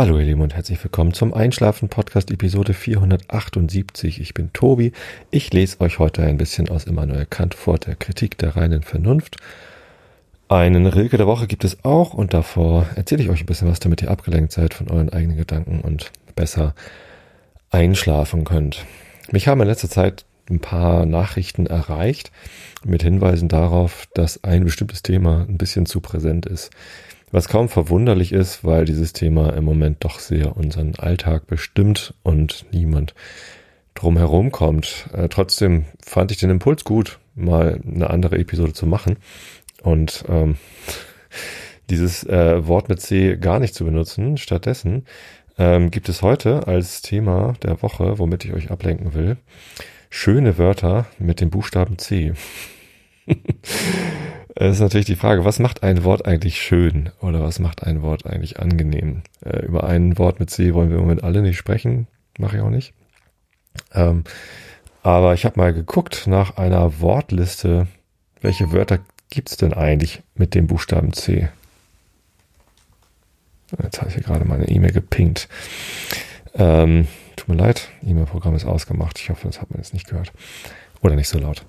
Hallo ihr Lieben und herzlich willkommen zum Einschlafen Podcast Episode 478. Ich bin Tobi. Ich lese euch heute ein bisschen aus Immanuel Kant vor, der Kritik der reinen Vernunft. Einen Rilke der Woche gibt es auch und davor erzähle ich euch ein bisschen was, damit ihr abgelenkt seid von euren eigenen Gedanken und besser einschlafen könnt. Mich haben in letzter Zeit ein paar Nachrichten erreicht mit Hinweisen darauf, dass ein bestimmtes Thema ein bisschen zu präsent ist. Was kaum verwunderlich ist, weil dieses Thema im Moment doch sehr unseren Alltag bestimmt und niemand drumherum kommt. Äh, trotzdem fand ich den Impuls gut, mal eine andere Episode zu machen und ähm, dieses äh, Wort mit C gar nicht zu benutzen. Stattdessen ähm, gibt es heute als Thema der Woche, womit ich euch ablenken will, schöne Wörter mit dem Buchstaben C. Es ist natürlich die Frage, was macht ein Wort eigentlich schön oder was macht ein Wort eigentlich angenehm? Äh, über ein Wort mit C wollen wir im Moment alle nicht sprechen, mache ich auch nicht. Ähm, aber ich habe mal geguckt nach einer Wortliste, welche Wörter gibt's denn eigentlich mit dem Buchstaben C? Jetzt habe ich hier gerade meine E-Mail gepinkt. Ähm, tut mir leid, E-Mail-Programm ist ausgemacht. Ich hoffe, das hat man jetzt nicht gehört. Oder nicht so laut.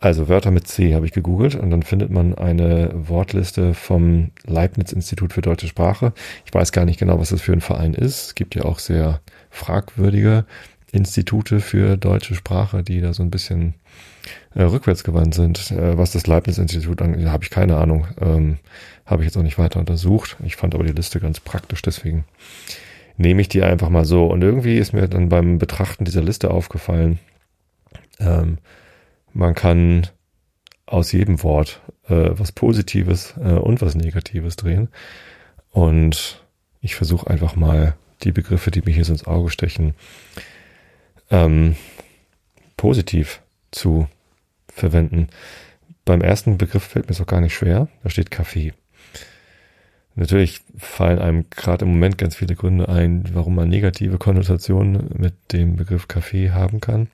Also Wörter mit C habe ich gegoogelt und dann findet man eine Wortliste vom Leibniz Institut für deutsche Sprache. Ich weiß gar nicht genau, was das für ein Verein ist. Es gibt ja auch sehr fragwürdige Institute für deutsche Sprache, die da so ein bisschen äh, rückwärtsgewandt sind. Äh, was das Leibniz-Institut angeht, habe ich keine Ahnung. Ähm, habe ich jetzt auch nicht weiter untersucht. Ich fand aber die Liste ganz praktisch, deswegen nehme ich die einfach mal so. Und irgendwie ist mir dann beim Betrachten dieser Liste aufgefallen, ähm, man kann aus jedem Wort äh, was Positives äh, und was Negatives drehen. Und ich versuche einfach mal die Begriffe, die mir hier so ins Auge stechen, ähm, positiv zu verwenden. Beim ersten Begriff fällt mir es auch gar nicht schwer. Da steht Kaffee. Natürlich fallen einem gerade im Moment ganz viele Gründe ein, warum man negative Konnotationen mit dem Begriff Kaffee haben kann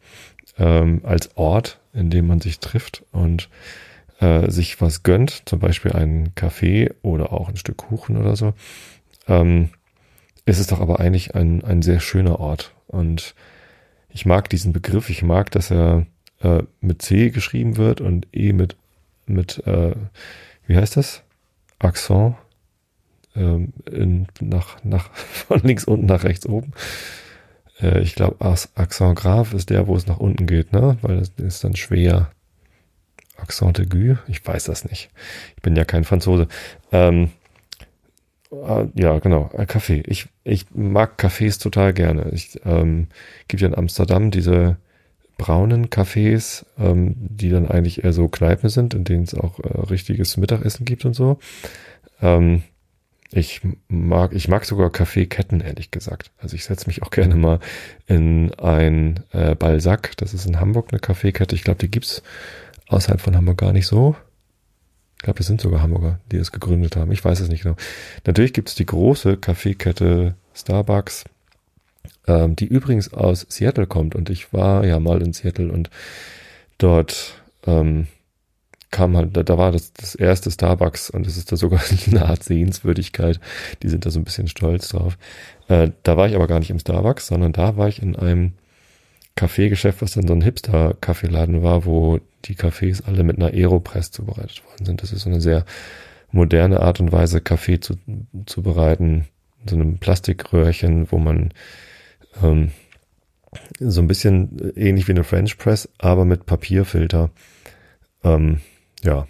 ähm, als Ort, in dem man sich trifft und äh, sich was gönnt, zum Beispiel einen Kaffee oder auch ein Stück Kuchen oder so, ähm, ist es doch aber eigentlich ein, ein sehr schöner Ort. Und ich mag diesen Begriff, ich mag, dass er äh, mit C geschrieben wird und E mit, mit äh, wie heißt das? Accent ähm, in, nach, nach, von links unten nach rechts oben. Äh, ich glaube, Accent grave ist der, wo es nach unten geht, ne? Weil das ist dann schwer. Accent aigu? Ich weiß das nicht. Ich bin ja kein Franzose. Ähm, äh, ja, genau, äh, Kaffee. Ich, ich mag Cafés total gerne. Ich ähm, gibt ja in Amsterdam diese braunen Cafés, ähm, die dann eigentlich eher so Kneipen sind, in denen es auch äh, richtiges Mittagessen gibt und so. Ähm, ich mag, ich mag sogar Kaffeeketten, ehrlich gesagt. Also ich setze mich auch gerne mal in ein äh, Balsac. Das ist in Hamburg eine Kaffeekette. Ich glaube, die gibt's außerhalb von Hamburg gar nicht so. Ich glaube, es sind sogar Hamburger, die es gegründet haben. Ich weiß es nicht genau. Natürlich gibt's die große Kaffeekette Starbucks, ähm, die übrigens aus Seattle kommt. Und ich war ja mal in Seattle und dort ähm, kam halt, da, da war das, das erste Starbucks und es ist da sogar eine Art Sehenswürdigkeit. Die sind da so ein bisschen stolz drauf. Äh, da war ich aber gar nicht im Starbucks, sondern da war ich in einem Kaffeegeschäft, was dann so ein Hipster-Kaffeeladen war, wo die Kaffees alle mit einer Aeropress zubereitet worden sind. Das ist so eine sehr moderne Art und Weise, Kaffee zu, zu bereiten. So einem Plastikröhrchen, wo man ähm, so ein bisschen ähnlich wie eine French Press, aber mit Papierfilter ähm, ja,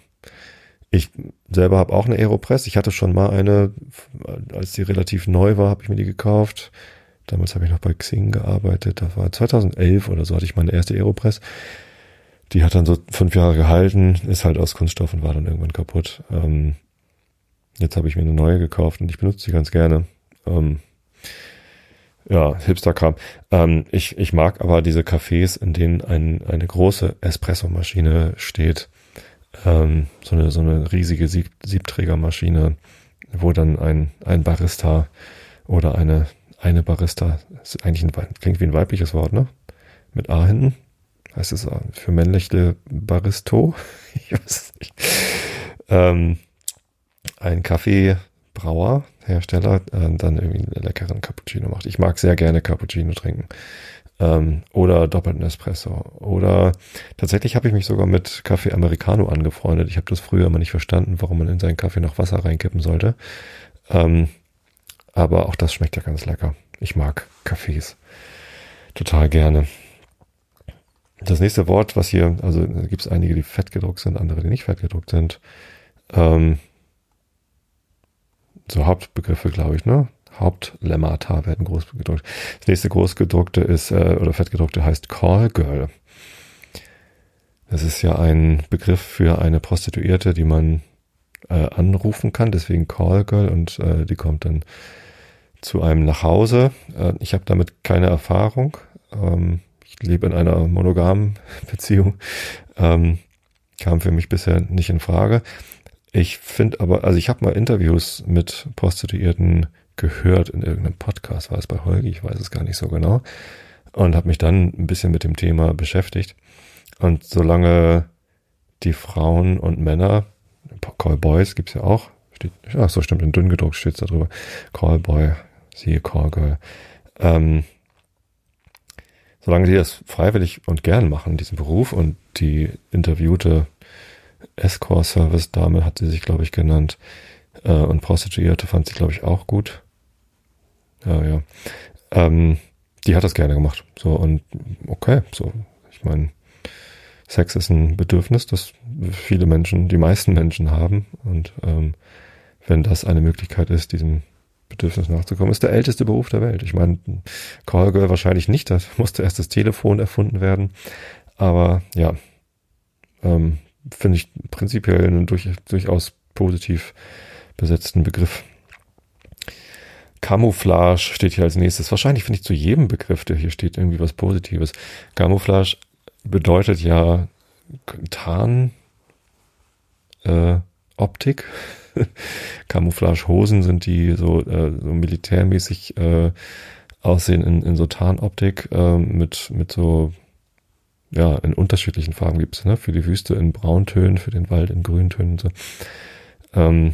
ich selber habe auch eine Aeropress. Ich hatte schon mal eine, als die relativ neu war, habe ich mir die gekauft. Damals habe ich noch bei Xing gearbeitet. Das war 2011 oder so hatte ich meine erste Aeropress. Die hat dann so fünf Jahre gehalten, ist halt aus Kunststoff und war dann irgendwann kaputt. Ähm, jetzt habe ich mir eine neue gekauft und ich benutze sie ganz gerne. Ähm, ja, Hipster-Kram. Ähm, ich, ich mag aber diese Cafés, in denen ein, eine große Espresso-Maschine steht ähm, so, eine, so eine riesige Sieb Siebträgermaschine, wo dann ein, ein Barista oder eine, eine Barista, ist eigentlich ein, klingt wie ein weibliches Wort, ne? Mit A hinten. Heißt es für männliche Baristo? ich weiß es nicht. Ähm, ein Kaffeebrauer, Hersteller äh, dann irgendwie einen leckeren Cappuccino macht. Ich mag sehr gerne Cappuccino trinken. Ähm, oder doppelten Espresso. Oder tatsächlich habe ich mich sogar mit Kaffee Americano angefreundet. Ich habe das früher immer nicht verstanden, warum man in seinen Kaffee noch Wasser reinkippen sollte. Ähm, aber auch das schmeckt ja ganz lecker. Ich mag Kaffees total gerne. Das nächste Wort, was hier, also gibt es einige, die fett gedruckt sind, andere, die nicht fett gedruckt sind. Ähm, so Hauptbegriffe, glaube ich, ne? Hauptlemmata werden groß gedruckt. Das nächste großgedruckte ist, äh, oder fettgedruckte heißt Call Girl. Das ist ja ein Begriff für eine Prostituierte, die man äh, anrufen kann, deswegen Call Girl und äh, die kommt dann zu einem nach Hause. Äh, ich habe damit keine Erfahrung. Ähm, ich lebe in einer monogamen Beziehung. Ähm, kam für mich bisher nicht in Frage. Ich finde aber, also ich habe mal Interviews mit Prostituierten gehört in irgendeinem Podcast, war es bei Holgi, ich weiß es gar nicht so genau, und habe mich dann ein bisschen mit dem Thema beschäftigt. Und solange die Frauen und Männer, Callboys gibt's ja auch, steht, ach so stimmt, in dünn gedruckt steht's da drüber, Callboy, siehe Callgirl, ähm, solange die das freiwillig und gern machen, diesen Beruf und die interviewte Escort-Service-Dame hat sie sich, glaube ich, genannt, äh, und Prostituierte fand sie, glaube ich, auch gut. Ja, ja. Ähm, die hat das gerne gemacht. So, und okay, so, ich meine, Sex ist ein Bedürfnis, das viele Menschen, die meisten Menschen haben. Und ähm, wenn das eine Möglichkeit ist, diesem Bedürfnis nachzukommen, ist der älteste Beruf der Welt. Ich meine, Callgirl wahrscheinlich nicht, da musste erst das Telefon erfunden werden. Aber ja, ähm, finde ich prinzipiell einen durch, durchaus positiv besetzten Begriff. Camouflage steht hier als nächstes. Wahrscheinlich finde ich zu jedem Begriff, der hier steht, irgendwie was Positives. Camouflage bedeutet ja Tarn, äh, Optik. Camouflage-Hosen sind die so, äh, so militärmäßig äh, aussehen in, in so Tarnoptik äh, mit, mit so, ja, in unterschiedlichen Farben gibt's ne? Für die Wüste in Brauntönen, für den Wald in Grüntönen und so. Ähm,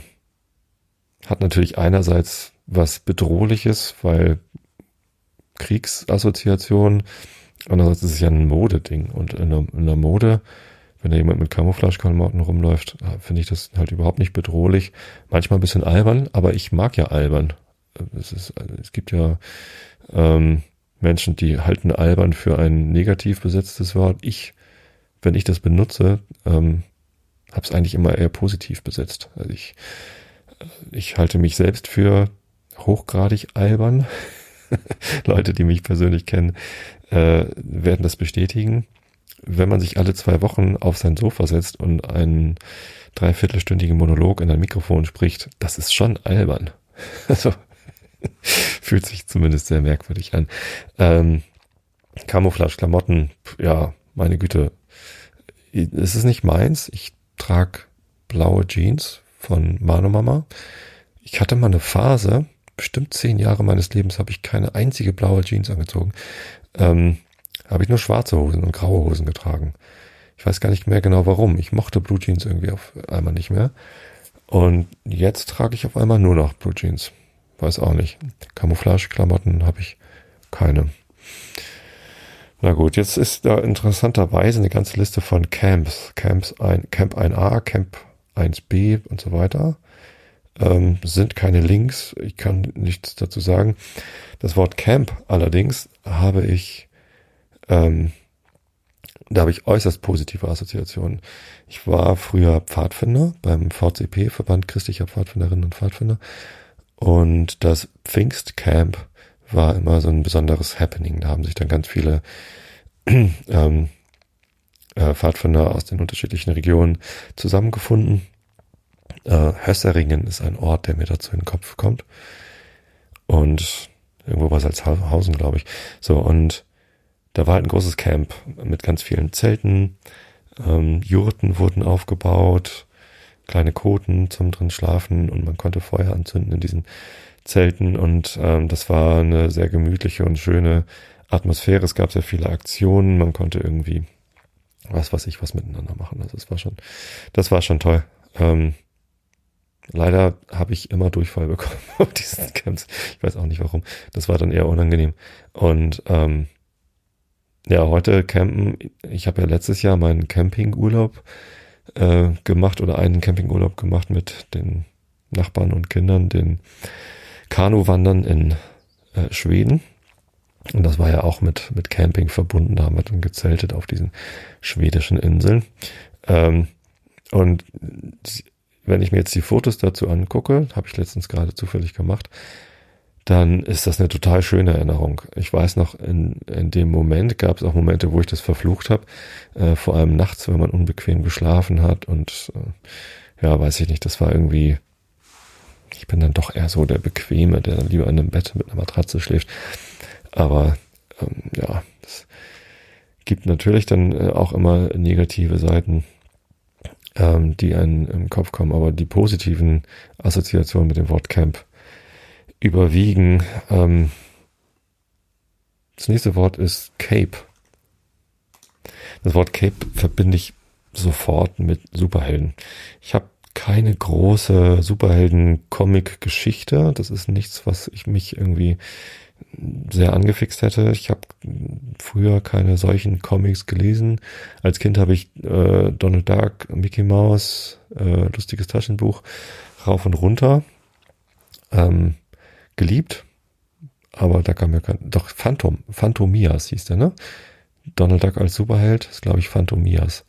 hat natürlich einerseits was Bedrohliches, weil Kriegsassoziation, andererseits ist es ja ein Modeding und in der, in der Mode, wenn da jemand mit Camouflage-Klamotten rumläuft, finde ich das halt überhaupt nicht bedrohlich. Manchmal ein bisschen albern, aber ich mag ja albern. Es, ist, es gibt ja ähm, Menschen, die halten albern für ein negativ besetztes Wort. Ich, wenn ich das benutze, ähm, habe es eigentlich immer eher positiv besetzt. Also ich, ich halte mich selbst für hochgradig albern. Leute, die mich persönlich kennen, äh, werden das bestätigen. Wenn man sich alle zwei Wochen auf sein Sofa setzt und einen dreiviertelstündigen Monolog in ein Mikrofon spricht, das ist schon albern. Also fühlt sich zumindest sehr merkwürdig an. Ähm, Camouflage-Klamotten, ja, meine Güte, es ist nicht meins. Ich trage blaue Jeans von Mano Mama. Ich hatte mal eine Phase, bestimmt zehn Jahre meines Lebens habe ich keine einzige blaue Jeans angezogen. Ähm, habe ich nur schwarze Hosen und graue Hosen getragen. Ich weiß gar nicht mehr genau warum. Ich mochte Blue Jeans irgendwie auf einmal nicht mehr. Und jetzt trage ich auf einmal nur noch Blue Jeans. Weiß auch nicht. Camouflage-Klamotten habe ich keine. Na gut, jetzt ist da interessanterweise eine ganze Liste von Camps. Camps ein, Camp 1a, Camp 1b und so weiter ähm, sind keine Links. Ich kann nichts dazu sagen. Das Wort Camp allerdings habe ich, ähm, da habe ich äußerst positive Assoziationen. Ich war früher Pfadfinder beim VCP, Verband christlicher Pfadfinderinnen und Pfadfinder. Und das Pfingstcamp war immer so ein besonderes Happening. Da haben sich dann ganz viele ähm, äh, Pfadfinder aus den unterschiedlichen Regionen zusammengefunden äh, Hösseringen ist ein Ort, der mir dazu in den Kopf kommt. Und irgendwo war Salzhausen, glaube ich. So, und da war halt ein großes Camp mit ganz vielen Zelten. Ähm, Jurten wurden aufgebaut, kleine Koten zum drin schlafen und man konnte Feuer anzünden in diesen Zelten und ähm, das war eine sehr gemütliche und schöne Atmosphäre. Es gab sehr viele Aktionen, man konnte irgendwie was weiß ich was miteinander machen. Also es war schon, das war schon toll. Ähm, Leider habe ich immer Durchfall bekommen auf diesen Camps. Ich weiß auch nicht warum. Das war dann eher unangenehm. Und ähm, ja, heute campen. Ich habe ja letztes Jahr meinen Campingurlaub äh, gemacht oder einen Campingurlaub gemacht mit den Nachbarn und Kindern, den Kanuwandern in äh, Schweden. Und das war ja auch mit, mit Camping verbunden. Da haben wir dann gezeltet auf diesen schwedischen Inseln. Ähm, und wenn ich mir jetzt die Fotos dazu angucke, habe ich letztens gerade zufällig gemacht, dann ist das eine total schöne Erinnerung. Ich weiß noch, in, in dem Moment gab es auch Momente, wo ich das verflucht habe, äh, vor allem nachts, wenn man unbequem geschlafen hat und äh, ja, weiß ich nicht, das war irgendwie, ich bin dann doch eher so der Bequeme, der dann lieber in einem Bett mit einer Matratze schläft. Aber ähm, ja, es gibt natürlich dann äh, auch immer negative Seiten, ähm, die einen im Kopf kommen, aber die positiven Assoziationen mit dem Wort Camp überwiegen. Ähm, das nächste Wort ist Cape. Das Wort Cape verbinde ich sofort mit Superhelden. Ich habe keine große Superhelden-Comic-Geschichte. Das ist nichts, was ich mich irgendwie sehr angefixt hätte. Ich habe früher keine solchen Comics gelesen. Als Kind habe ich äh, Donald Duck, Mickey Mouse, äh, lustiges Taschenbuch rauf und runter ähm, geliebt. Aber da kam ja kein, doch Phantom, Phantomias hieß der, ne? Donald Duck als Superheld ist, glaube ich, Phantomias.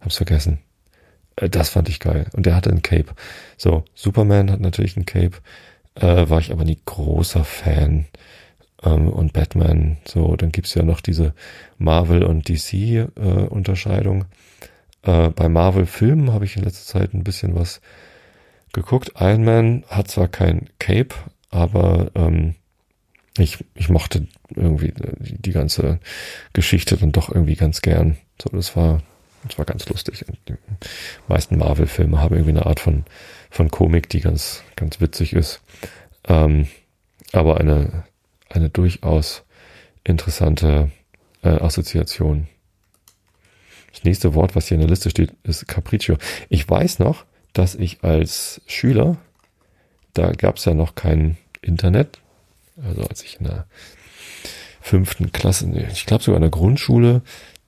Hab's vergessen. Äh, das fand ich geil. Und der hatte ein Cape. So, Superman hat natürlich ein Cape äh, war ich aber nie großer Fan. Ähm, und Batman, so, dann gibt's ja noch diese Marvel- und DC-Unterscheidung. Äh, äh, bei Marvel-Filmen habe ich in letzter Zeit ein bisschen was geguckt. Iron Man hat zwar kein Cape, aber ähm, ich, ich mochte irgendwie die, die ganze Geschichte dann doch irgendwie ganz gern. So, das war, das war ganz lustig. Die meisten Marvel-Filme haben irgendwie eine Art von von Komik, die ganz, ganz witzig ist. Ähm, aber eine, eine durchaus interessante äh, Assoziation. Das nächste Wort, was hier in der Liste steht, ist Capriccio. Ich weiß noch, dass ich als Schüler, da gab es ja noch kein Internet, also als ich in der fünften Klasse, ich glaube sogar in der Grundschule,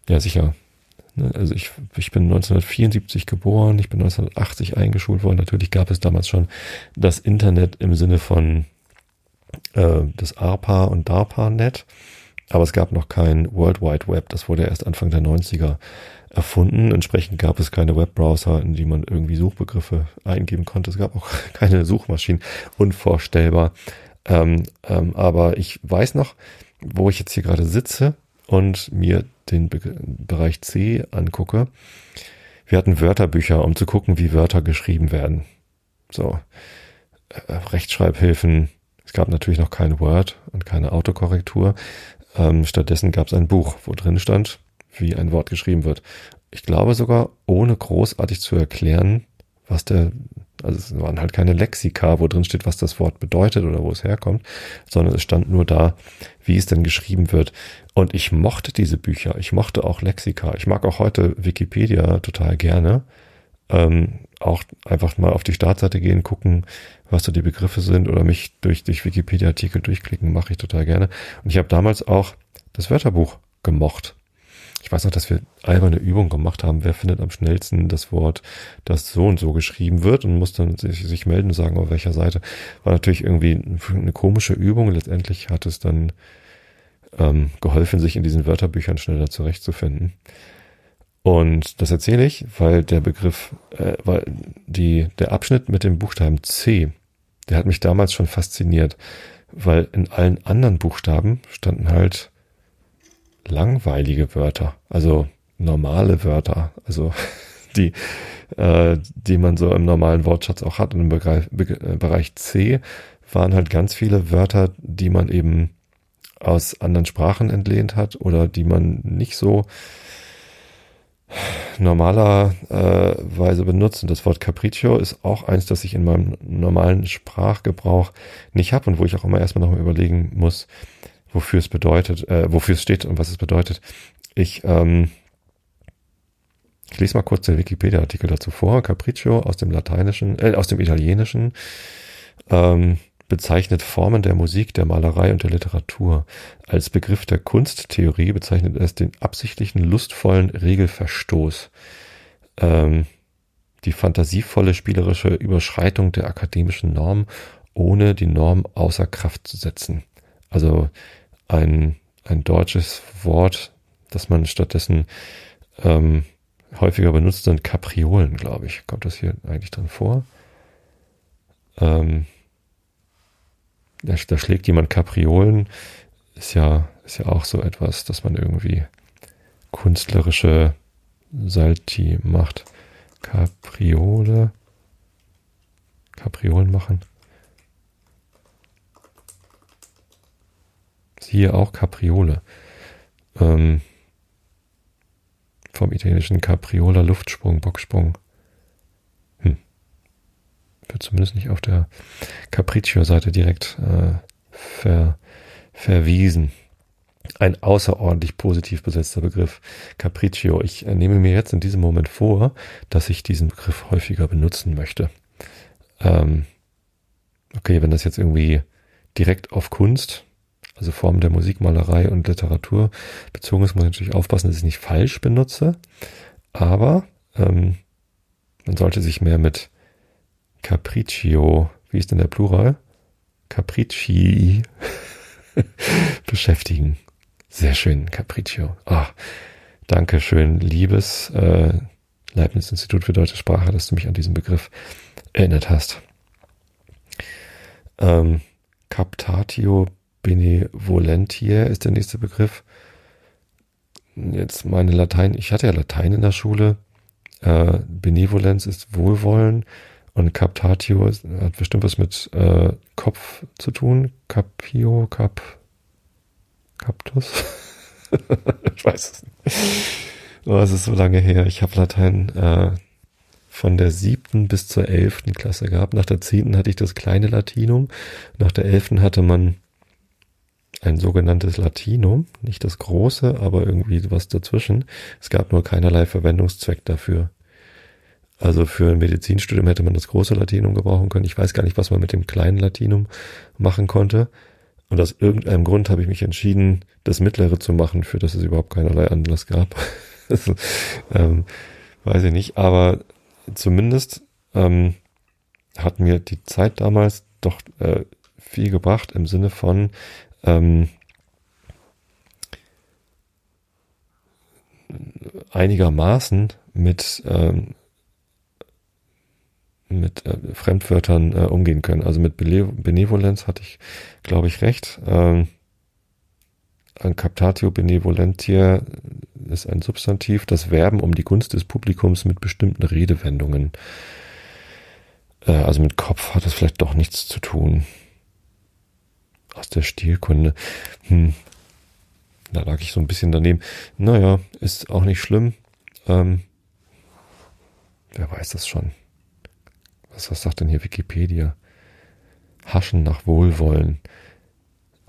ja sicher, also ich, ich bin 1974 geboren, ich bin 1980 eingeschult worden. Natürlich gab es damals schon das Internet im Sinne von äh, das ARPA und DARPA-Net, aber es gab noch kein World Wide Web. Das wurde erst Anfang der 90er erfunden. Entsprechend gab es keine Webbrowser, in die man irgendwie Suchbegriffe eingeben konnte. Es gab auch keine Suchmaschinen. Unvorstellbar. Ähm, ähm, aber ich weiß noch, wo ich jetzt hier gerade sitze und mir den Be Bereich C angucke, wir hatten Wörterbücher, um zu gucken, wie Wörter geschrieben werden. So, äh, Rechtschreibhilfen. Es gab natürlich noch kein Word und keine Autokorrektur. Ähm, stattdessen gab es ein Buch, wo drin stand, wie ein Wort geschrieben wird. Ich glaube sogar, ohne großartig zu erklären, was der, also es waren halt keine Lexika, wo drin steht, was das Wort bedeutet oder wo es herkommt, sondern es stand nur da, wie es denn geschrieben wird. Und ich mochte diese Bücher, ich mochte auch Lexika, ich mag auch heute Wikipedia total gerne. Ähm, auch einfach mal auf die Startseite gehen, gucken, was so die Begriffe sind oder mich durch, durch Wikipedia-Artikel durchklicken, mache ich total gerne. Und ich habe damals auch das Wörterbuch gemocht ich weiß noch, dass wir einmal eine Übung gemacht haben, wer findet am schnellsten das Wort, das so und so geschrieben wird und muss dann sich, sich melden und sagen, auf welcher Seite. War natürlich irgendwie eine komische Übung. Letztendlich hat es dann ähm, geholfen, sich in diesen Wörterbüchern schneller zurechtzufinden. Und das erzähle ich, weil der Begriff, äh, weil die, der Abschnitt mit dem Buchstaben C, der hat mich damals schon fasziniert, weil in allen anderen Buchstaben standen halt langweilige Wörter, also normale Wörter, also die, äh, die man so im normalen Wortschatz auch hat. Und im Bereich, äh, Bereich C waren halt ganz viele Wörter, die man eben aus anderen Sprachen entlehnt hat oder die man nicht so normalerweise benutzt. Und das Wort Capriccio ist auch eins, das ich in meinem normalen Sprachgebrauch nicht habe und wo ich auch immer erstmal nochmal überlegen muss, wofür es bedeutet, äh, wofür es steht und was es bedeutet. Ich, ähm, Ich lese mal kurz den Wikipedia-Artikel dazu vor. Capriccio aus dem Lateinischen, äh, aus dem Italienischen ähm, bezeichnet Formen der Musik, der Malerei und der Literatur. Als Begriff der Kunsttheorie bezeichnet es den absichtlichen, lustvollen Regelverstoß. Ähm, die fantasievolle spielerische Überschreitung der akademischen Norm, ohne die Norm außer Kraft zu setzen. Also ein, ein deutsches Wort, das man stattdessen ähm, häufiger benutzt, sind Kapriolen, glaube ich. Kommt das hier eigentlich drin vor? Ähm, da, da schlägt jemand Kapriolen, ist ja, ist ja auch so etwas, dass man irgendwie künstlerische Salti macht. Kapriole. Kapriolen machen. Siehe auch Kapriole. Ähm, vom italienischen Capriola Luftsprung, Bocksprung. Hm. Wird zumindest nicht auf der Capriccio-Seite direkt äh, ver, verwiesen. Ein außerordentlich positiv besetzter Begriff. Capriccio. Ich äh, nehme mir jetzt in diesem Moment vor, dass ich diesen Begriff häufiger benutzen möchte. Ähm, okay, wenn das jetzt irgendwie direkt auf Kunst also Formen der Musikmalerei und Literatur bezogen ist, muss ich natürlich aufpassen, dass ich es nicht falsch benutze. Aber ähm, man sollte sich mehr mit Capriccio, wie ist denn der Plural? Capricci beschäftigen. Sehr schön, Capriccio. Ah, danke schön, liebes äh, Leibniz Institut für deutsche Sprache, dass du mich an diesen Begriff erinnert hast. Ähm, Captatio Benevolentiae ist der nächste Begriff. Jetzt meine Latein, ich hatte ja Latein in der Schule. Äh, Benevolenz ist Wohlwollen und Captatio hat bestimmt was mit äh, Kopf zu tun. Capio, Cap, Captus. ich weiß es nicht. Oh, es ist so lange her. Ich habe Latein äh, von der siebten bis zur elften Klasse gehabt. Nach der zehnten hatte ich das kleine Latinum. Nach der elften hatte man ein sogenanntes Latinum, nicht das große, aber irgendwie was dazwischen. Es gab nur keinerlei Verwendungszweck dafür. Also für ein Medizinstudium hätte man das große Latinum gebrauchen können. Ich weiß gar nicht, was man mit dem kleinen Latinum machen konnte. Und aus irgendeinem Grund habe ich mich entschieden, das mittlere zu machen, für das es überhaupt keinerlei Anlass gab. also, ähm, weiß ich nicht. Aber zumindest ähm, hat mir die Zeit damals doch äh, viel gebracht im Sinne von, ähm, einigermaßen mit ähm, mit äh, Fremdwörtern äh, umgehen können. Also mit Benevolenz hatte ich, glaube ich, recht. Ähm, ein Captatio benevolentiae ist ein Substantiv, das Werben um die Gunst des Publikums mit bestimmten Redewendungen. Äh, also mit Kopf hat es vielleicht doch nichts zu tun aus der Stilkunde. Hm. Da lag ich so ein bisschen daneben. Naja, ist auch nicht schlimm. Ähm, wer weiß das schon? Was, was sagt denn hier Wikipedia? Haschen nach Wohlwollen.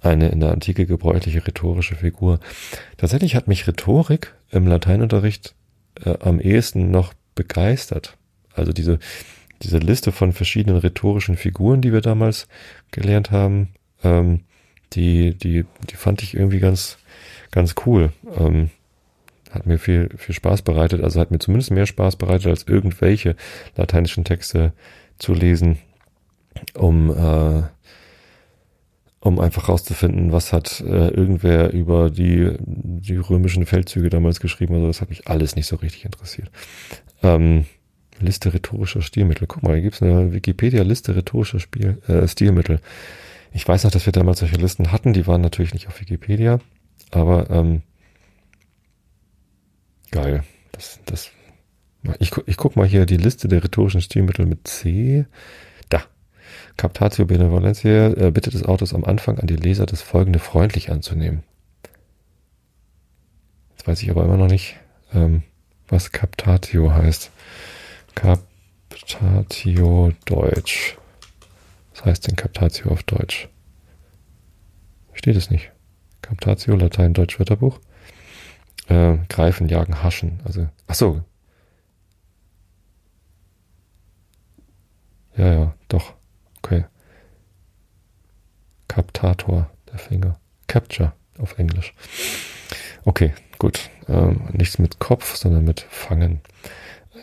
Eine in der Antike gebräuchliche rhetorische Figur. Tatsächlich hat mich Rhetorik im Lateinunterricht äh, am ehesten noch begeistert. Also diese, diese Liste von verschiedenen rhetorischen Figuren, die wir damals gelernt haben, ähm, die, die, die fand ich irgendwie ganz, ganz cool. Ähm, hat mir viel, viel Spaß bereitet, also hat mir zumindest mehr Spaß bereitet, als irgendwelche lateinischen Texte zu lesen, um, äh, um einfach rauszufinden, was hat äh, irgendwer über die, die römischen Feldzüge damals geschrieben. Also das hat mich alles nicht so richtig interessiert. Ähm, Liste rhetorischer Stilmittel. Guck mal, hier gibt's eine Wikipedia-Liste rhetorischer Spiel, äh, Stilmittel. Ich weiß noch, dass wir damals solche Listen hatten, die waren natürlich nicht auf Wikipedia, aber ähm, geil. Das, das, ich, ich guck mal hier die Liste der rhetorischen Stilmittel mit C. Da. Captatio Benevolentia äh, bittet des Autors am Anfang an die Leser, das folgende freundlich anzunehmen. Jetzt weiß ich aber immer noch nicht, ähm, was Captatio heißt. Captatio Deutsch. Das heißt in Captatio auf Deutsch. Steht es nicht. Captatio, Latein, Deutsch Wörterbuch. Äh, greifen, jagen, haschen. Also, ach so. Ja, ja, doch. Okay. Captator, der Finger. Capture auf Englisch. Okay, gut. Ähm, nichts mit Kopf, sondern mit Fangen.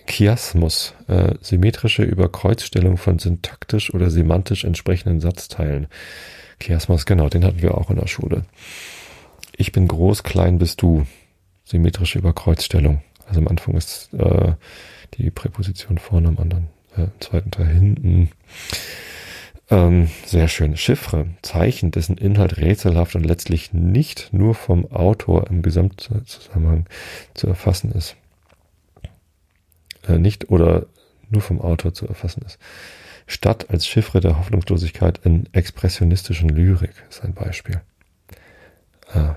Chiasmus, äh, symmetrische Überkreuzstellung von syntaktisch oder semantisch entsprechenden Satzteilen. Chiasmus, genau, den hatten wir auch in der Schule. Ich bin groß, klein bist du. Symmetrische Überkreuzstellung. Also am Anfang ist äh, die Präposition vorne, am anderen, äh, im zweiten Teil hinten. Ähm, sehr schön. Chiffre, Zeichen, dessen Inhalt rätselhaft und letztlich nicht nur vom Autor im Gesamtzusammenhang zu erfassen ist. Äh, nicht oder nur vom Autor zu erfassen ist. Stadt als Chiffre der Hoffnungslosigkeit in expressionistischen Lyrik ist ein Beispiel. Ah,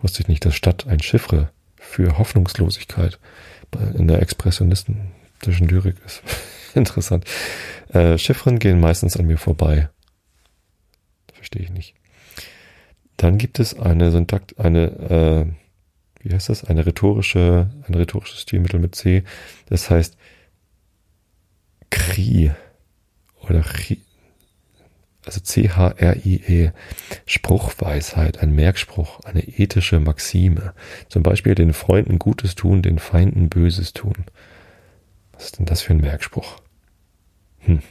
wusste ich nicht, dass Stadt ein Chiffre für Hoffnungslosigkeit in der expressionistischen Lyrik ist. Interessant. Äh, Chiffren gehen meistens an mir vorbei. Verstehe ich nicht. Dann gibt es eine Syntakt, eine, äh, wie heißt das? Eine rhetorische, ein rhetorisches Stilmittel mit C. Das heißt Kri oder Chi, also C-H-R-I-E, Spruchweisheit, ein Merkspruch, eine ethische Maxime. Zum Beispiel den Freunden Gutes tun, den Feinden Böses tun. Was ist denn das für ein Merkspruch? Hm.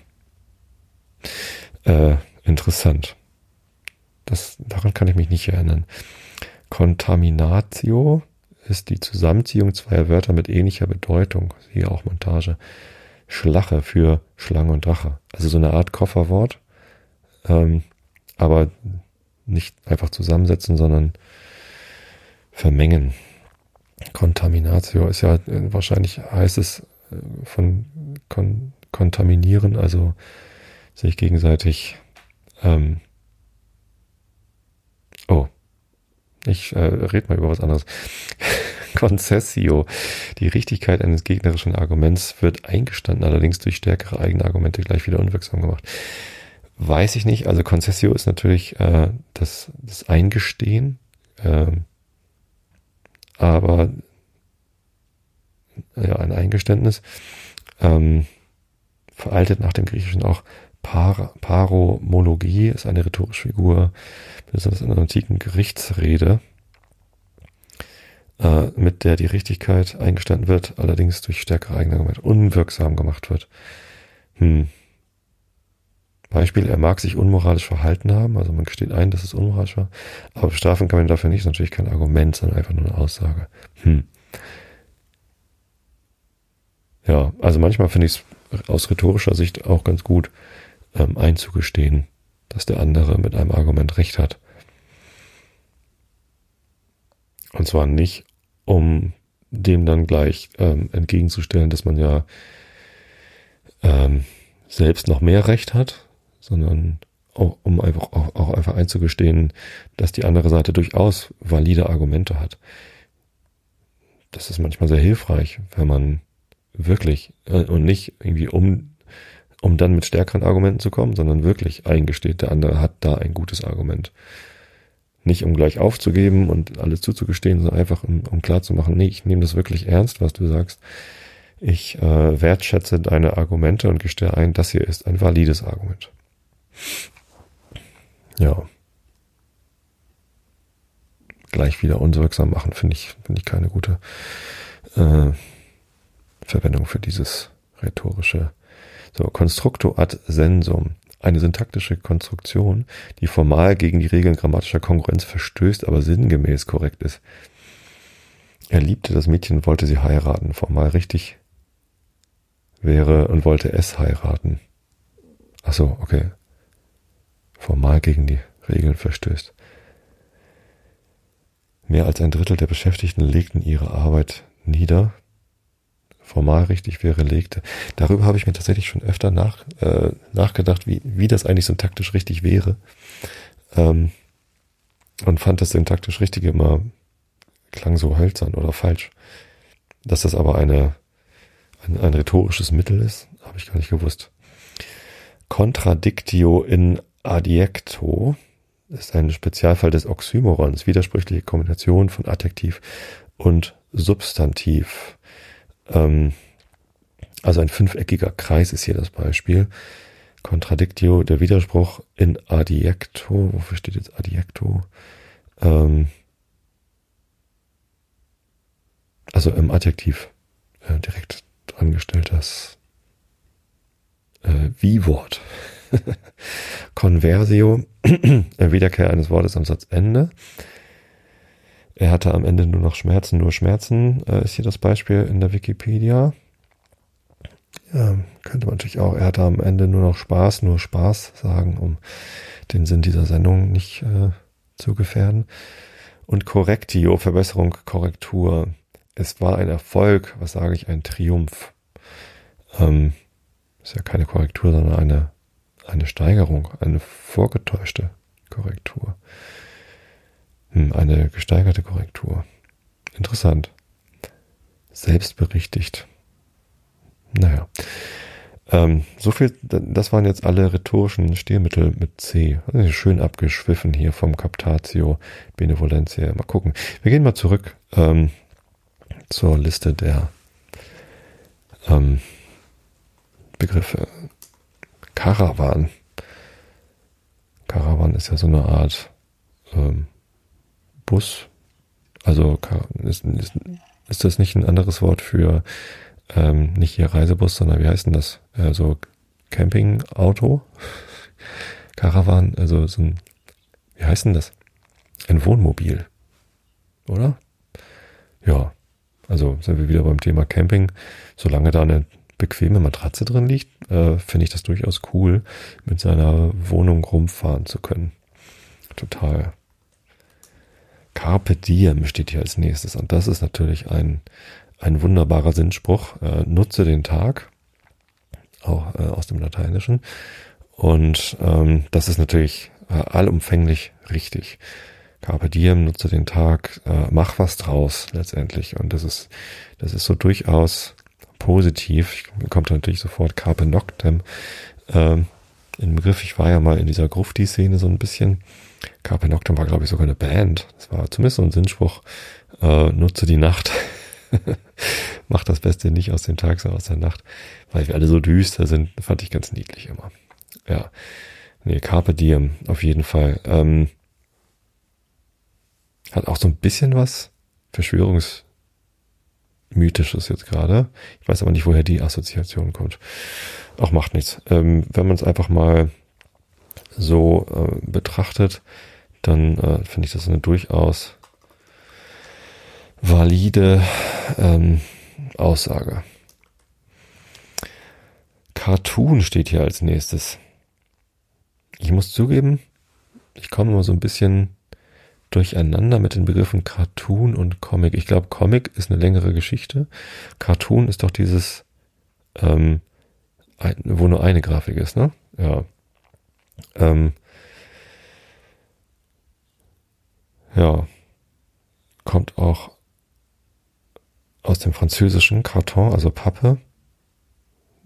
Äh, interessant. Das, daran kann ich mich nicht erinnern. Contaminatio ist die Zusammenziehung zweier Wörter mit ähnlicher Bedeutung. Hier auch Montage. Schlache für Schlange und Drache. Also so eine Art Kofferwort. Ähm, aber nicht einfach zusammensetzen, sondern vermengen. Contaminatio ist ja wahrscheinlich heißt es äh, von kon kontaminieren, also sich gegenseitig. Ähm, oh, ich äh, rede mal über was anderes. Concessio. Die Richtigkeit eines gegnerischen Arguments wird eingestanden, allerdings durch stärkere eigene Argumente gleich wieder unwirksam gemacht. Weiß ich nicht. Also Concessio ist natürlich äh, das, das Eingestehen, äh, aber ja, ein Eingeständnis. Ähm, veraltet nach dem Griechischen auch Par Paromologie, ist eine rhetorische Figur, besonders in der antiken Gerichtsrede, äh, mit der die Richtigkeit eingestanden wird, allerdings durch stärkere Eigenargumente unwirksam gemacht wird. Hm. Beispiel, er mag sich unmoralisch verhalten haben, also man gesteht ein, dass es unmoralisch war, aber bestrafen kann man dafür nicht, ist natürlich kein Argument, sondern einfach nur eine Aussage. Hm. Ja, also manchmal finde ich es aus rhetorischer Sicht auch ganz gut, ähm, einzugestehen, dass der andere mit einem Argument recht hat. Und zwar nicht, um dem dann gleich ähm, entgegenzustellen, dass man ja ähm, selbst noch mehr Recht hat, sondern auch, um einfach auch, auch einfach einzugestehen, dass die andere Seite durchaus valide Argumente hat. Das ist manchmal sehr hilfreich, wenn man wirklich äh, und nicht irgendwie um um dann mit stärkeren Argumenten zu kommen, sondern wirklich eingesteht, der andere hat da ein gutes Argument. Nicht um gleich aufzugeben und alles zuzugestehen, sondern einfach um, um klar zu machen, nee, ich nehme das wirklich ernst, was du sagst. Ich äh, wertschätze deine Argumente und gestehe ein, das hier ist ein valides Argument. Ja. Gleich wieder unwirksam machen, finde ich, finde ich keine gute äh, Verwendung für dieses rhetorische. So, Constructo ad sensum. Eine syntaktische Konstruktion, die formal gegen die Regeln grammatischer Kongruenz verstößt, aber sinngemäß korrekt ist. Er liebte das Mädchen und wollte sie heiraten. Formal richtig wäre und wollte es heiraten. Ach so, okay. Formal gegen die Regeln verstößt. Mehr als ein Drittel der Beschäftigten legten ihre Arbeit nieder, formal richtig wäre, legte. Darüber habe ich mir tatsächlich schon öfter nach, äh, nachgedacht, wie, wie das eigentlich syntaktisch richtig wäre. Ähm, und fand das syntaktisch Richtige immer klang so hölzern oder falsch. Dass das aber eine, ein, ein rhetorisches Mittel ist, habe ich gar nicht gewusst. Contradictio in adjecto ist ein Spezialfall des Oxymorons, widersprüchliche Kombination von Adjektiv und Substantiv. Ähm, Also ein fünfeckiger Kreis ist hier das Beispiel. Contradictio, der Widerspruch in adjecto. Wofür steht jetzt adjecto? Ähm, also im Adjektiv äh, direkt angestellt das äh, Wie-Wort. Conversio, Wiederkehr eines Wortes am Satzende. Er hatte am Ende nur noch Schmerzen, nur Schmerzen, äh, ist hier das Beispiel in der Wikipedia. Ja, könnte man natürlich auch, er hatte am Ende nur noch Spaß, nur Spaß sagen, um den Sinn dieser Sendung nicht äh, zu gefährden. Und Correctio, Verbesserung, Korrektur. Es war ein Erfolg, was sage ich, ein Triumph. Ähm, ist ja keine Korrektur, sondern eine, eine Steigerung, eine vorgetäuschte Korrektur. Hm, eine gesteigerte Korrektur. Interessant. Selbstberichtigt. Naja. Ähm, so viel, das waren jetzt alle rhetorischen Stilmittel mit C. Also schön abgeschwiffen hier vom Captatio Benevolentia. Mal gucken. Wir gehen mal zurück ähm, zur Liste der ähm, Begriffe. Karawan. Karawan ist ja so eine Art ähm, Bus. Also ist, ist, ist das nicht ein anderes Wort für ähm, nicht hier Reisebus, sondern wie heißt denn das? Äh, so Campingauto? Caravan, also so ein, wie heißt denn das? Ein Wohnmobil. Oder? Ja. Also sind wir wieder beim Thema Camping. Solange da eine bequeme Matratze drin liegt, äh, finde ich das durchaus cool, mit seiner Wohnung rumfahren zu können. Total. Carpe diem steht hier als nächstes. Und das ist natürlich ein, ein wunderbarer Sinnspruch. Äh, nutze den Tag, auch äh, aus dem Lateinischen. Und ähm, das ist natürlich äh, allumfänglich richtig. Carpe diem, nutze den Tag, äh, mach was draus letztendlich. Und das ist, das ist so durchaus positiv. Kommt natürlich sofort Carpe Noctem ähm, in Begriff. Ich war ja mal in dieser Grufti-Szene so ein bisschen. Carpe Noctem war, glaube ich, sogar eine Band. Das war zumindest so ein Sinnspruch. Äh, nutze die Nacht. Mach das Beste nicht aus dem Tag, sondern aus der Nacht. Weil wir alle so düster sind, fand ich ganz niedlich immer. Ja. Nee, Carpe Diem, auf jeden Fall. Ähm, hat auch so ein bisschen was Verschwörungs mythisches jetzt gerade. Ich weiß aber nicht, woher die Assoziation kommt. Auch macht nichts. Ähm, wenn man es einfach mal so äh, betrachtet, dann äh, finde ich das eine durchaus valide ähm, Aussage. Cartoon steht hier als nächstes. Ich muss zugeben, ich komme immer so ein bisschen durcheinander mit den Begriffen Cartoon und Comic. Ich glaube, Comic ist eine längere Geschichte. Cartoon ist doch dieses, ähm, ein, wo nur eine Grafik ist, ne? Ja. Ähm, ja. Kommt auch aus dem französischen Karton, also Pappe,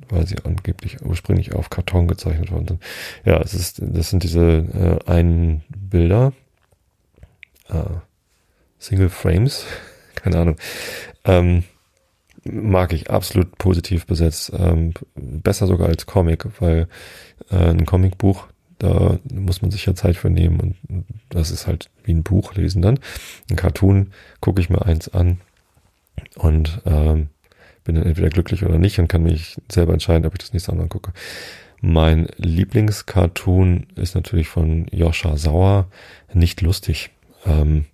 weil sie angeblich ursprünglich auf Karton gezeichnet worden sind. Ja, es ist, das sind diese äh, einen Bilder, äh, Single Frames, keine Ahnung. Ähm, mag ich absolut positiv besetzt. Ähm, besser sogar als Comic, weil äh, ein Comicbuch, da muss man sich ja Zeit für nehmen und das ist halt wie ein Buch lesen dann. Ein Cartoon gucke ich mir eins an und ähm, bin dann entweder glücklich oder nicht und kann mich selber entscheiden, ob ich das nächste Mal gucke. Mein Lieblingscartoon ist natürlich von Joscha Sauer, nicht lustig. Ähm,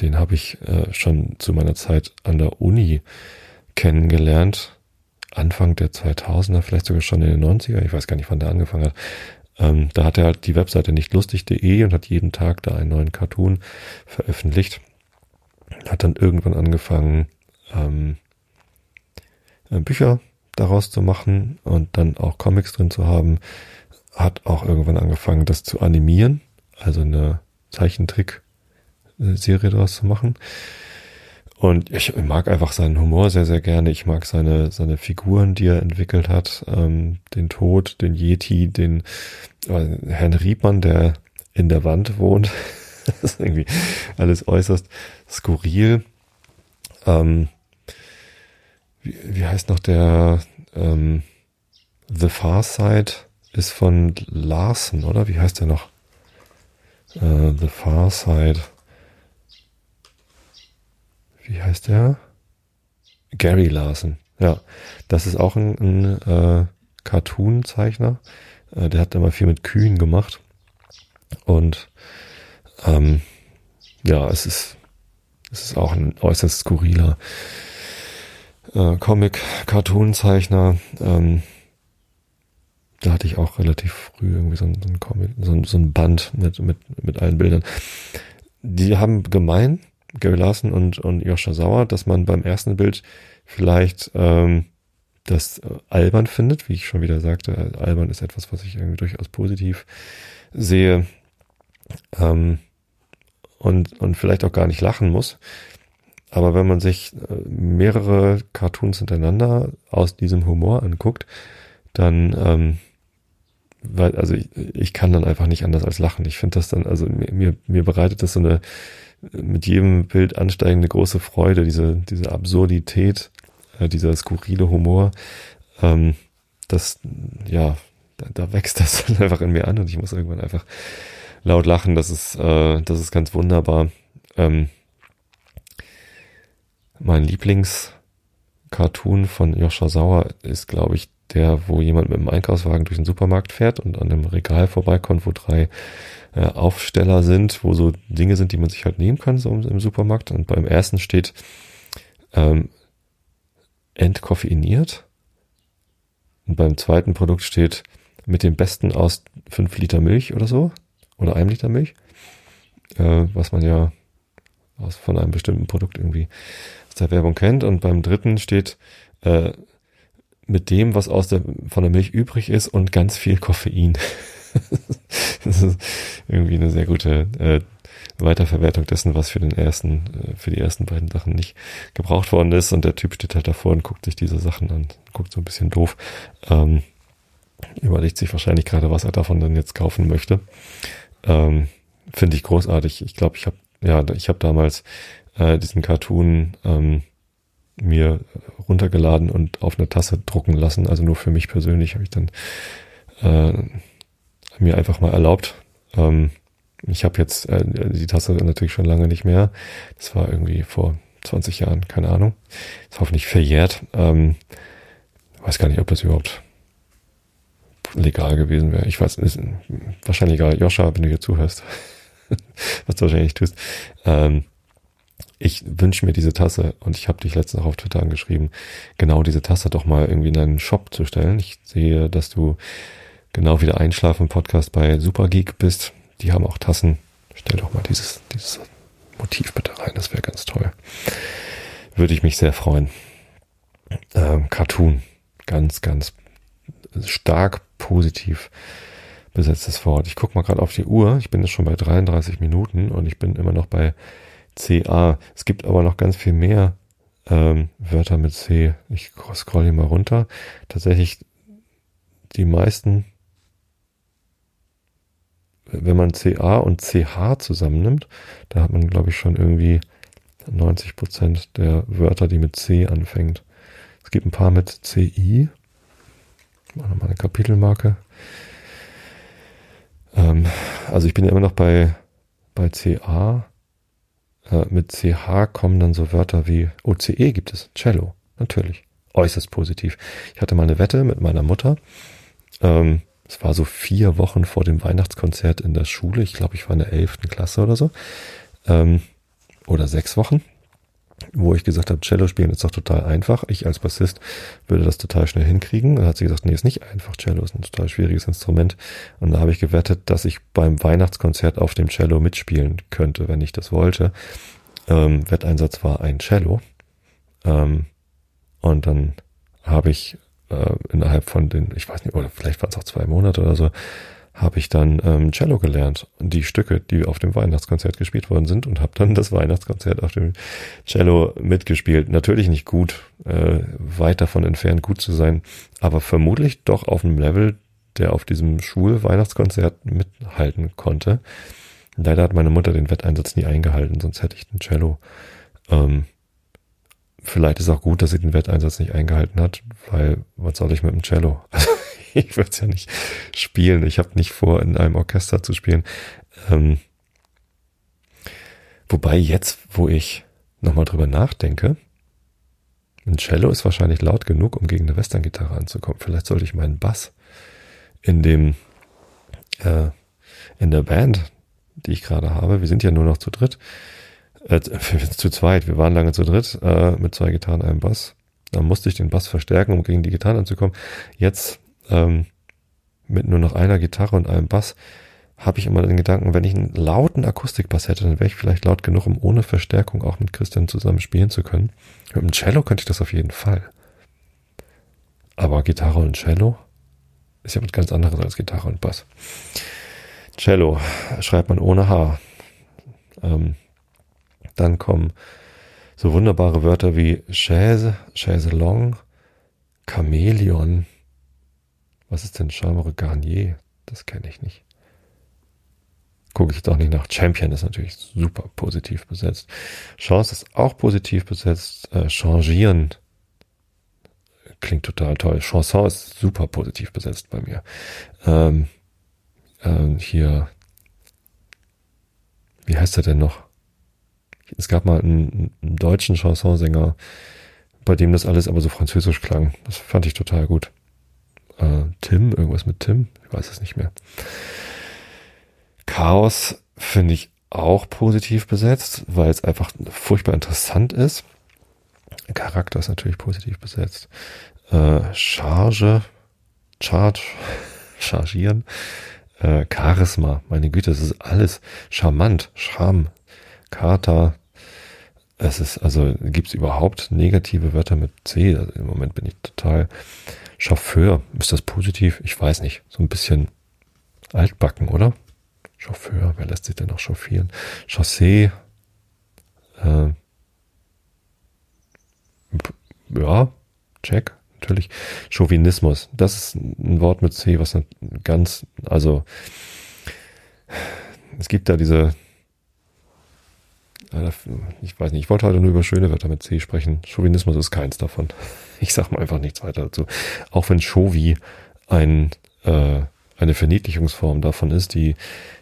den habe ich äh, schon zu meiner Zeit an der Uni kennengelernt. Anfang der 2000er, vielleicht sogar schon in den 90er. Ich weiß gar nicht, wann der angefangen hat. Ähm, da hat er halt die Webseite nichtlustig.de und hat jeden Tag da einen neuen Cartoon veröffentlicht. Hat dann irgendwann angefangen, ähm, äh, Bücher daraus zu machen und dann auch Comics drin zu haben. Hat auch irgendwann angefangen, das zu animieren, also eine Zeichentrick Serie daraus zu machen. Und ich mag einfach seinen Humor sehr, sehr gerne. Ich mag seine, seine Figuren, die er entwickelt hat. Ähm, den Tod, den Yeti, den äh, Herrn Riebmann, der in der Wand wohnt. das ist irgendwie alles äußerst skurril. Ähm, wie, wie heißt noch der ähm, The Far Side ist von Larsen, oder? Wie heißt der noch? Äh, The Far Side. Wie heißt der? Gary Larsen. Ja, das ist auch ein, ein äh, Cartoon-Zeichner. Äh, der hat immer viel mit Kühen gemacht. Und ähm, ja, es ist, es ist auch ein äußerst skurriler äh, Comic-Cartoon-Zeichner. Ähm, da hatte ich auch relativ früh irgendwie so ein, so ein Comic, so ein, so ein Band mit, mit, mit allen Bildern. Die haben gemein, Gary Larson und, und Joscha Sauer, dass man beim ersten Bild vielleicht ähm, das äh, albern findet, wie ich schon wieder sagte. Albern ist etwas, was ich irgendwie durchaus positiv sehe ähm, und, und vielleicht auch gar nicht lachen muss. Aber wenn man sich äh, mehrere Cartoons hintereinander aus diesem Humor anguckt, dann, ähm, weil, also ich, ich kann dann einfach nicht anders als lachen. Ich finde das dann, also mir, mir bereitet das so eine mit jedem Bild ansteigende große Freude, diese, diese Absurdität, äh, dieser skurrile Humor. Ähm, das, ja, da, da wächst das dann einfach in mir an und ich muss irgendwann einfach laut lachen. Das ist, äh, das ist ganz wunderbar. Ähm, mein Lieblingscartoon von Joscha Sauer ist, glaube ich, der, wo jemand mit dem Einkaufswagen durch den Supermarkt fährt und an einem Regal vorbeikommt, wo drei äh, Aufsteller sind, wo so Dinge sind, die man sich halt nehmen kann, so im, Supermarkt. Und beim ersten steht ähm, entkoffeiniert. Und beim zweiten Produkt steht mit dem besten aus fünf Liter Milch oder so. Oder einem Liter Milch. Äh, was man ja aus, von einem bestimmten Produkt irgendwie aus der Werbung kennt. Und beim dritten steht äh, mit dem, was aus der, von der Milch übrig ist und ganz viel Koffein. das ist irgendwie eine sehr gute äh, Weiterverwertung dessen, was für den ersten, äh, für die ersten beiden Sachen nicht gebraucht worden ist. Und der Typ steht halt davor und guckt sich diese Sachen an, guckt so ein bisschen doof. Ähm, überlegt sich wahrscheinlich gerade, was er davon dann jetzt kaufen möchte. Ähm, Finde ich großartig. Ich glaube, ich habe ja, ich habe damals äh, diesen Cartoon ähm, mir runtergeladen und auf eine Tasse drucken lassen. Also nur für mich persönlich habe ich dann äh, mir einfach mal erlaubt. Ähm, ich habe jetzt äh, die Tasse natürlich schon lange nicht mehr. Das war irgendwie vor 20 Jahren, keine Ahnung. Ist hoffentlich verjährt. Ähm, weiß gar nicht, ob das überhaupt legal gewesen wäre. Ich weiß, ist wahrscheinlich egal. Joscha, wenn du hier zuhörst, was du wahrscheinlich tust. Ähm, ich wünsche mir diese Tasse und ich habe dich letztens auch auf Twitter angeschrieben, genau diese Tasse doch mal irgendwie in einen Shop zu stellen. Ich sehe, dass du genau wie der Einschlafen-Podcast bei Supergeek bist. Die haben auch Tassen. Stell doch mal dieses, dieses Motiv bitte rein, das wäre ganz toll. Würde ich mich sehr freuen. Ähm, Cartoon, ganz, ganz stark positiv besetztes Wort. Ich gucke mal gerade auf die Uhr. Ich bin jetzt schon bei 33 Minuten und ich bin immer noch bei CA. Es gibt aber noch ganz viel mehr ähm, Wörter mit C. Ich scroll hier mal runter. Tatsächlich die meisten wenn man CA und CH zusammennimmt, da hat man, glaube ich, schon irgendwie 90 Prozent der Wörter, die mit C anfängt. Es gibt ein paar mit CI. Ich mache nochmal eine Kapitelmarke. Ähm, also ich bin ja immer noch bei, bei CA. Äh, mit CH kommen dann so Wörter wie OCE gibt es. Cello. Natürlich. Äußerst positiv. Ich hatte mal eine Wette mit meiner Mutter. Ähm, es war so vier Wochen vor dem Weihnachtskonzert in der Schule. Ich glaube, ich war in der elften Klasse oder so. Ähm, oder sechs Wochen, wo ich gesagt habe, Cello spielen ist doch total einfach. Ich als Bassist würde das total schnell hinkriegen. Dann hat sie gesagt, nee, ist nicht einfach. Cello ist ein total schwieriges Instrument. Und da habe ich gewettet, dass ich beim Weihnachtskonzert auf dem Cello mitspielen könnte, wenn ich das wollte. Ähm, Wetteinsatz war ein Cello. Ähm, und dann habe ich äh, innerhalb von den, ich weiß nicht, oder vielleicht waren es auch zwei Monate oder so, habe ich dann ähm, Cello gelernt. Die Stücke, die auf dem Weihnachtskonzert gespielt worden sind und habe dann das Weihnachtskonzert auf dem Cello mitgespielt. Natürlich nicht gut, äh, weit davon entfernt gut zu sein, aber vermutlich doch auf einem Level, der auf diesem Schul-Weihnachtskonzert mithalten konnte. Leider hat meine Mutter den Wetteinsatz nie eingehalten, sonst hätte ich den Cello ähm, vielleicht ist auch gut, dass sie den Wetteinsatz nicht eingehalten hat, weil was soll ich mit dem Cello? ich würde es ja nicht spielen. Ich habe nicht vor, in einem Orchester zu spielen. Ähm, wobei jetzt, wo ich nochmal drüber nachdenke, ein Cello ist wahrscheinlich laut genug, um gegen eine Western-Gitarre anzukommen. Vielleicht sollte ich meinen Bass in dem äh, in der Band, die ich gerade habe, wir sind ja nur noch zu dritt, äh, zu zweit, wir waren lange zu dritt, äh, mit zwei Gitarren, einem Bass. Dann musste ich den Bass verstärken, um gegen die Gitarren anzukommen. Jetzt ähm, mit nur noch einer Gitarre und einem Bass habe ich immer den Gedanken, wenn ich einen lauten Akustikbass hätte, dann wäre ich vielleicht laut genug, um ohne Verstärkung auch mit Christian zusammen spielen zu können. Mit dem Cello könnte ich das auf jeden Fall. Aber Gitarre und Cello ist ja was ganz anderes als Gitarre und Bass. Cello schreibt man ohne H. Ähm, dann kommen so wunderbare Wörter wie Chaise, Chaise Long, Chamäleon. Was ist denn Chambre Garnier? Das kenne ich nicht. Gucke ich doch nicht nach. Champion ist natürlich super positiv besetzt. Chance ist auch positiv besetzt. Äh, changieren klingt total toll. Chanson ist super positiv besetzt bei mir. Ähm, ähm, hier, wie heißt er denn noch? Es gab mal einen, einen deutschen Chansonsänger, bei dem das alles aber so französisch klang. Das fand ich total gut. Äh, Tim, irgendwas mit Tim, ich weiß es nicht mehr. Chaos finde ich auch positiv besetzt, weil es einfach furchtbar interessant ist. Charakter ist natürlich positiv besetzt. Äh, Charge, Charge, Chargieren, äh, Charisma, meine Güte, das ist alles charmant, Charme, Kater. Es ist, also gibt es überhaupt negative Wörter mit C? Also Im Moment bin ich total Chauffeur. Ist das positiv? Ich weiß nicht. So ein bisschen altbacken, oder? Chauffeur, wer lässt sich denn noch chauffieren? Chaussee, äh, ja, check, natürlich. Chauvinismus, das ist ein Wort mit C, was ganz, also es gibt da diese, ich weiß nicht, ich wollte heute nur über schöne Wörter mit C sprechen. Chauvinismus ist keins davon. Ich sag mal einfach nichts weiter dazu. Auch wenn Chauvi ein, äh, eine Verniedlichungsform davon ist, die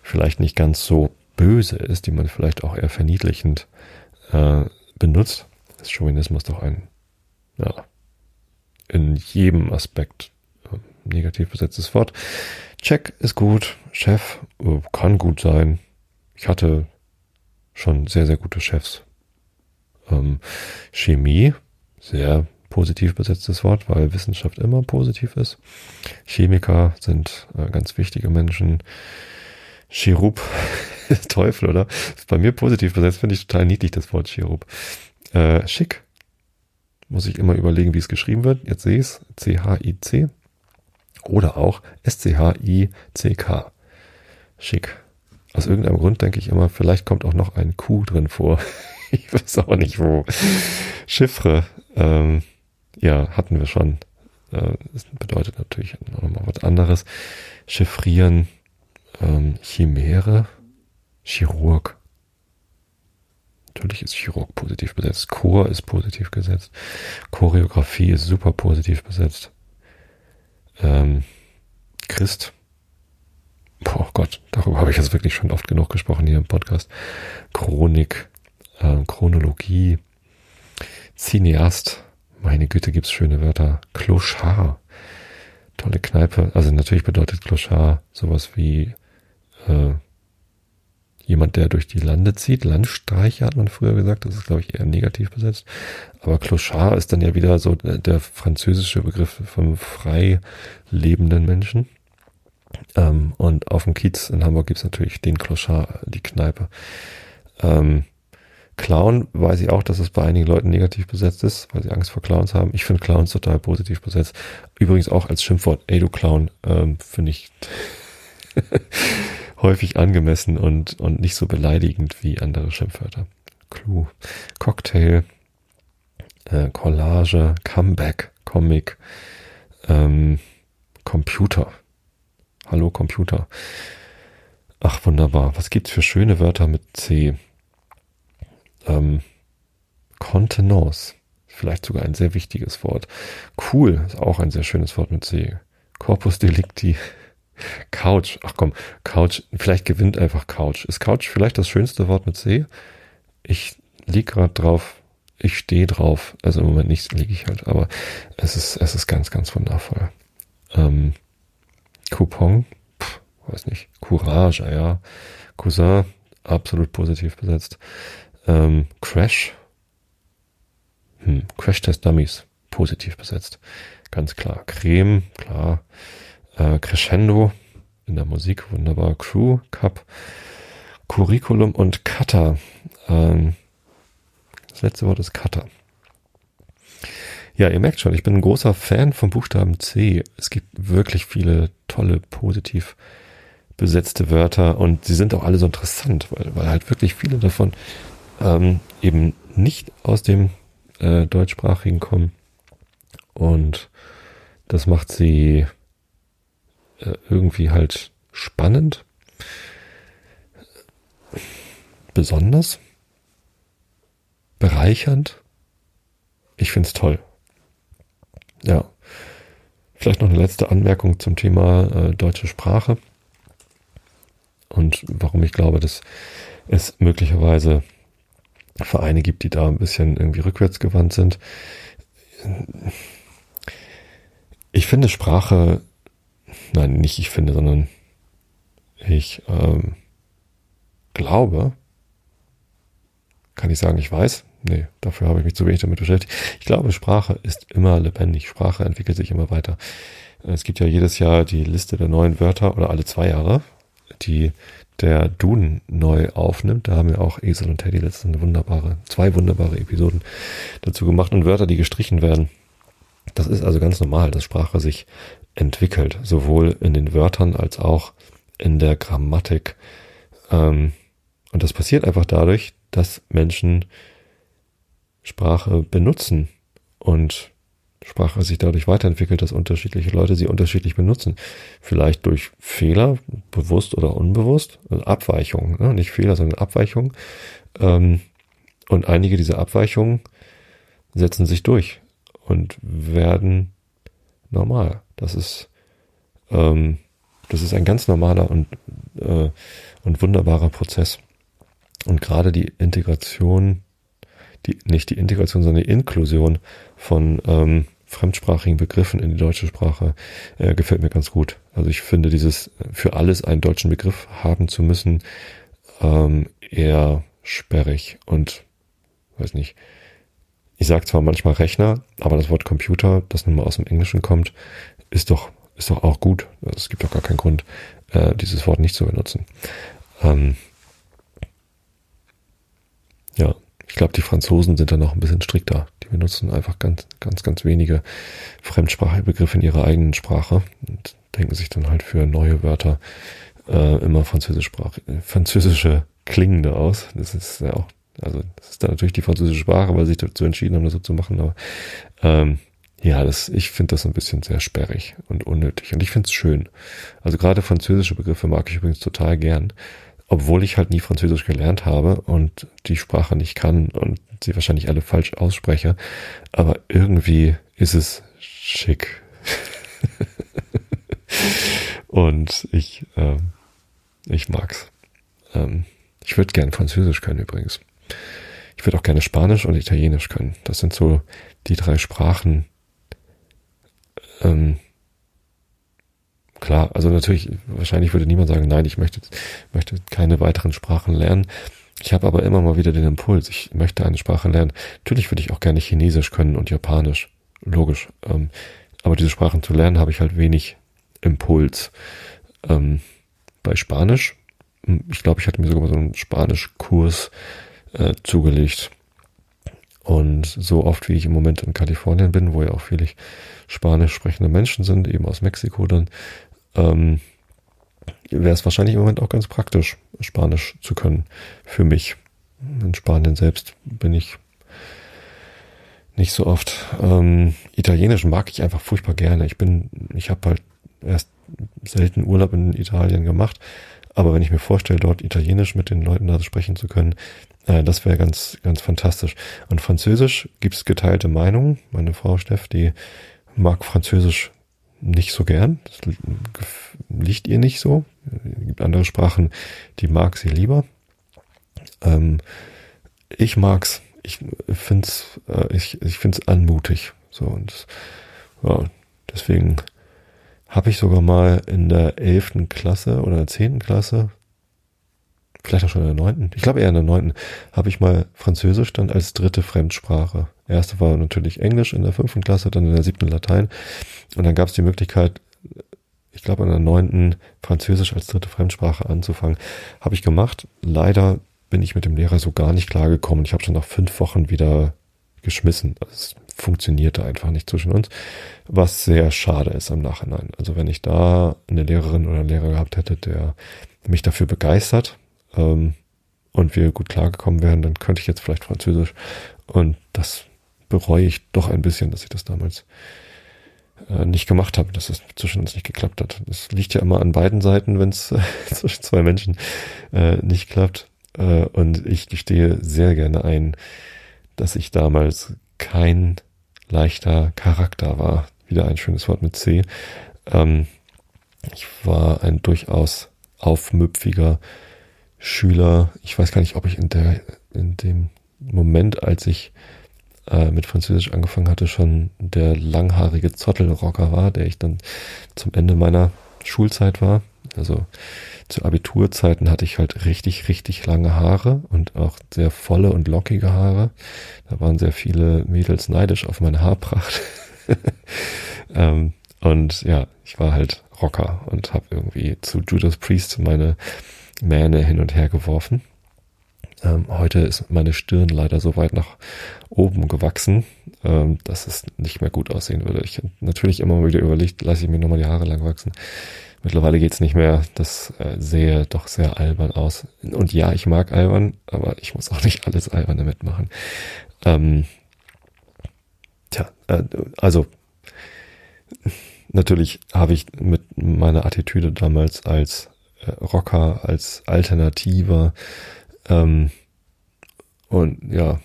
vielleicht nicht ganz so böse ist, die man vielleicht auch eher verniedlichend äh, benutzt, ist Chauvinismus doch ein, ja, in jedem Aspekt äh, negativ besetztes Wort. Check ist gut, Chef äh, kann gut sein. Ich hatte schon sehr, sehr gute Chefs. Ähm, Chemie, sehr positiv besetztes Wort, weil Wissenschaft immer positiv ist. Chemiker sind äh, ganz wichtige Menschen. Chirub, Teufel, oder? Ist bei mir positiv besetzt, finde ich total niedlich, das Wort Chirub. Äh, schick, muss ich immer überlegen, wie es geschrieben wird. Jetzt sehe ich es. C-H-I-C. Oder auch S-C-H-I-C-K. Schick. Aus irgendeinem Grund denke ich immer, vielleicht kommt auch noch ein Q drin vor. ich weiß aber nicht wo. Chiffre. Ähm, ja, hatten wir schon. Äh, das bedeutet natürlich nochmal was anderes. Chiffrieren. Ähm, Chimäre. Chirurg. Natürlich ist Chirurg positiv besetzt. Chor ist positiv gesetzt. Choreografie ist super positiv besetzt. Ähm, Christ. Boah Gott, darüber habe ich jetzt wirklich schon oft genug gesprochen hier im Podcast. Chronik, äh, Chronologie, Cineast. Meine Güte, gibt's schöne Wörter. Clochard. Tolle Kneipe. Also natürlich bedeutet Clochard sowas wie äh, jemand, der durch die Lande zieht. Landstreicher hat man früher gesagt. Das ist, glaube ich, eher negativ besetzt. Aber Clochard ist dann ja wieder so der französische Begriff von frei lebenden Menschen. Ähm, und auf dem Kiez in Hamburg gibt's natürlich den Clochard, die Kneipe. Ähm, Clown weiß ich auch, dass es bei einigen Leuten negativ besetzt ist, weil sie Angst vor Clowns haben. Ich finde Clowns total positiv besetzt. Übrigens auch als Schimpfwort, ey du Clown, ähm, finde ich häufig angemessen und, und nicht so beleidigend wie andere Schimpfwörter. Clue, Cocktail, äh, Collage, Comeback, Comic, ähm, Computer. Hallo Computer. Ach, wunderbar. Was gibt's für schöne Wörter mit C? Ähm, Contenance. vielleicht sogar ein sehr wichtiges Wort. Cool ist auch ein sehr schönes Wort mit C. Corpus delicti. Couch. Ach komm, Couch. Vielleicht gewinnt einfach Couch. Ist Couch vielleicht das schönste Wort mit C? Ich lieg gerade drauf. Ich stehe drauf. Also im Moment nicht liege ich halt, aber es ist, es ist ganz, ganz wundervoll. Ähm, Coupon, Pff, weiß nicht. Courage, ja. Cousin, absolut positiv besetzt. Ähm, Crash, hm, Crash Test Dummies, positiv besetzt. Ganz klar. Creme, klar. Äh, Crescendo in der Musik, wunderbar. Crew, Cup, Curriculum und Cutter. Ähm, das letzte Wort ist Cutter. Ja, ihr merkt schon, ich bin ein großer Fan vom Buchstaben C. Es gibt wirklich viele tolle, positiv besetzte Wörter und sie sind auch alle so interessant, weil, weil halt wirklich viele davon ähm, eben nicht aus dem äh, deutschsprachigen kommen. Und das macht sie äh, irgendwie halt spannend, besonders, bereichernd. Ich find's toll. Ja. Vielleicht noch eine letzte Anmerkung zum Thema äh, deutsche Sprache und warum ich glaube, dass es möglicherweise Vereine gibt, die da ein bisschen irgendwie rückwärtsgewandt sind. Ich finde Sprache, nein, nicht ich finde, sondern ich ähm, glaube, kann ich sagen, ich weiß, nee, dafür habe ich mich zu wenig damit beschäftigt. Ich glaube, Sprache ist immer lebendig. Sprache entwickelt sich immer weiter. Es gibt ja jedes Jahr die Liste der neuen Wörter oder alle zwei Jahre, die der Duden neu aufnimmt. Da haben wir auch Esel und Teddy letztens wunderbare, zwei wunderbare Episoden dazu gemacht und Wörter, die gestrichen werden. Das ist also ganz normal, dass Sprache sich entwickelt, sowohl in den Wörtern als auch in der Grammatik. Ähm, und das passiert einfach dadurch, dass Menschen Sprache benutzen und Sprache sich dadurch weiterentwickelt, dass unterschiedliche Leute sie unterschiedlich benutzen. Vielleicht durch Fehler, bewusst oder unbewusst, also Abweichungen, ne? nicht Fehler, sondern Abweichungen. Ähm, und einige dieser Abweichungen setzen sich durch und werden normal. Das ist, ähm, das ist ein ganz normaler und, äh, und wunderbarer Prozess. Und gerade die Integration die, nicht die Integration, sondern die Inklusion von ähm, fremdsprachigen Begriffen in die deutsche Sprache äh, gefällt mir ganz gut. Also ich finde dieses für alles einen deutschen Begriff haben zu müssen ähm, eher sperrig und weiß nicht. Ich sage zwar manchmal Rechner, aber das Wort Computer, das nun mal aus dem Englischen kommt, ist doch ist doch auch gut. Also es gibt doch gar keinen Grund, äh, dieses Wort nicht zu benutzen. Ähm, ja, ich glaube, die Franzosen sind da noch ein bisschen strikter. Die benutzen einfach ganz, ganz, ganz wenige Fremdsprachbegriffe in ihrer eigenen Sprache und denken sich dann halt für neue Wörter äh, immer französischsprach französische klingende aus. Das ist ja auch, also das ist dann natürlich die französische Sprache, weil sie sich dazu entschieden haben, das so zu machen. Aber ähm, ja, das, ich finde das ein bisschen sehr sperrig und unnötig. Und ich finde es schön. Also gerade französische Begriffe mag ich übrigens total gern obwohl ich halt nie Französisch gelernt habe und die Sprache nicht kann und sie wahrscheinlich alle falsch ausspreche. Aber irgendwie ist es schick. und ich, ähm, ich mag's. Ähm, ich würde gerne Französisch können übrigens. Ich würde auch gerne Spanisch und Italienisch können. Das sind so die drei Sprachen, ähm, klar, also natürlich, wahrscheinlich würde niemand sagen, nein, ich möchte, möchte keine weiteren Sprachen lernen. Ich habe aber immer mal wieder den Impuls, ich möchte eine Sprache lernen. Natürlich würde ich auch gerne Chinesisch können und Japanisch, logisch. Ähm, aber diese Sprachen zu lernen, habe ich halt wenig Impuls. Ähm, bei Spanisch, hm, ich glaube, ich hatte mir sogar mal so einen Spanischkurs äh, zugelegt. Und so oft wie ich im Moment in Kalifornien bin, wo ja auch viele spanisch sprechende Menschen sind, eben aus Mexiko dann, ähm, wäre es wahrscheinlich im Moment auch ganz praktisch, Spanisch zu können für mich. In Spanien selbst bin ich nicht so oft. Ähm, Italienisch mag ich einfach furchtbar gerne. Ich bin, ich habe halt erst selten Urlaub in Italien gemacht, Aber wenn ich mir vorstelle, dort Italienisch mit den Leuten da sprechen zu können, äh, das wäre ganz, ganz fantastisch. Und Französisch gibt es geteilte Meinungen. Meine Frau Steff, die mag Französisch nicht so gern. Das liegt ihr nicht so. Es gibt andere Sprachen, die mag sie lieber. Ähm, ich mag's. Ich find's, äh, ich, ich find's anmutig. So und ja, deswegen habe ich sogar mal in der elften Klasse oder der zehnten Klasse, vielleicht auch schon in der neunten, ich glaube eher in der neunten, habe ich mal Französisch dann als dritte Fremdsprache. Erste war natürlich Englisch in der fünften Klasse, dann in der siebten Latein. Und dann gab es die Möglichkeit, ich glaube in der neunten Französisch als dritte Fremdsprache anzufangen. Habe ich gemacht. Leider bin ich mit dem Lehrer so gar nicht klargekommen. Ich habe schon nach fünf Wochen wieder geschmissen. Es funktionierte einfach nicht zwischen uns, was sehr schade ist im Nachhinein. Also wenn ich da eine Lehrerin oder einen Lehrer gehabt hätte, der mich dafür begeistert ähm, und wir gut klargekommen wären, dann könnte ich jetzt vielleicht Französisch. Und das bereue ich doch ein bisschen, dass ich das damals äh, nicht gemacht habe, dass es zwischen uns nicht geklappt hat. Das liegt ja immer an beiden Seiten, wenn es zwischen zwei Menschen äh, nicht klappt. Äh, und ich gestehe sehr gerne ein, dass ich damals kein leichter Charakter war. Wieder ein schönes Wort mit C. Ähm, ich war ein durchaus aufmüpfiger Schüler. Ich weiß gar nicht, ob ich in der, in dem Moment, als ich äh, mit Französisch angefangen hatte, schon der langhaarige Zottelrocker war, der ich dann zum Ende meiner Schulzeit war. Also zu Abiturzeiten hatte ich halt richtig, richtig lange Haare und auch sehr volle und lockige Haare. Da waren sehr viele Mädels neidisch auf meine Haarpracht. ähm, und ja, ich war halt Rocker und habe irgendwie zu Judas Priest meine Mähne hin und her geworfen. Ähm, heute ist meine Stirn leider so weit nach oben gewachsen, ähm, dass es nicht mehr gut aussehen würde. Ich natürlich immer wieder überlegt, lasse ich mir nochmal die Haare lang wachsen. Mittlerweile geht's nicht mehr. Das äh, sehe doch sehr albern aus. Und ja, ich mag albern, aber ich muss auch nicht alles alberne mitmachen. Ähm, tja, äh, also natürlich habe ich mit meiner Attitüde damals als Rocker, als Alternativer ähm, und ja,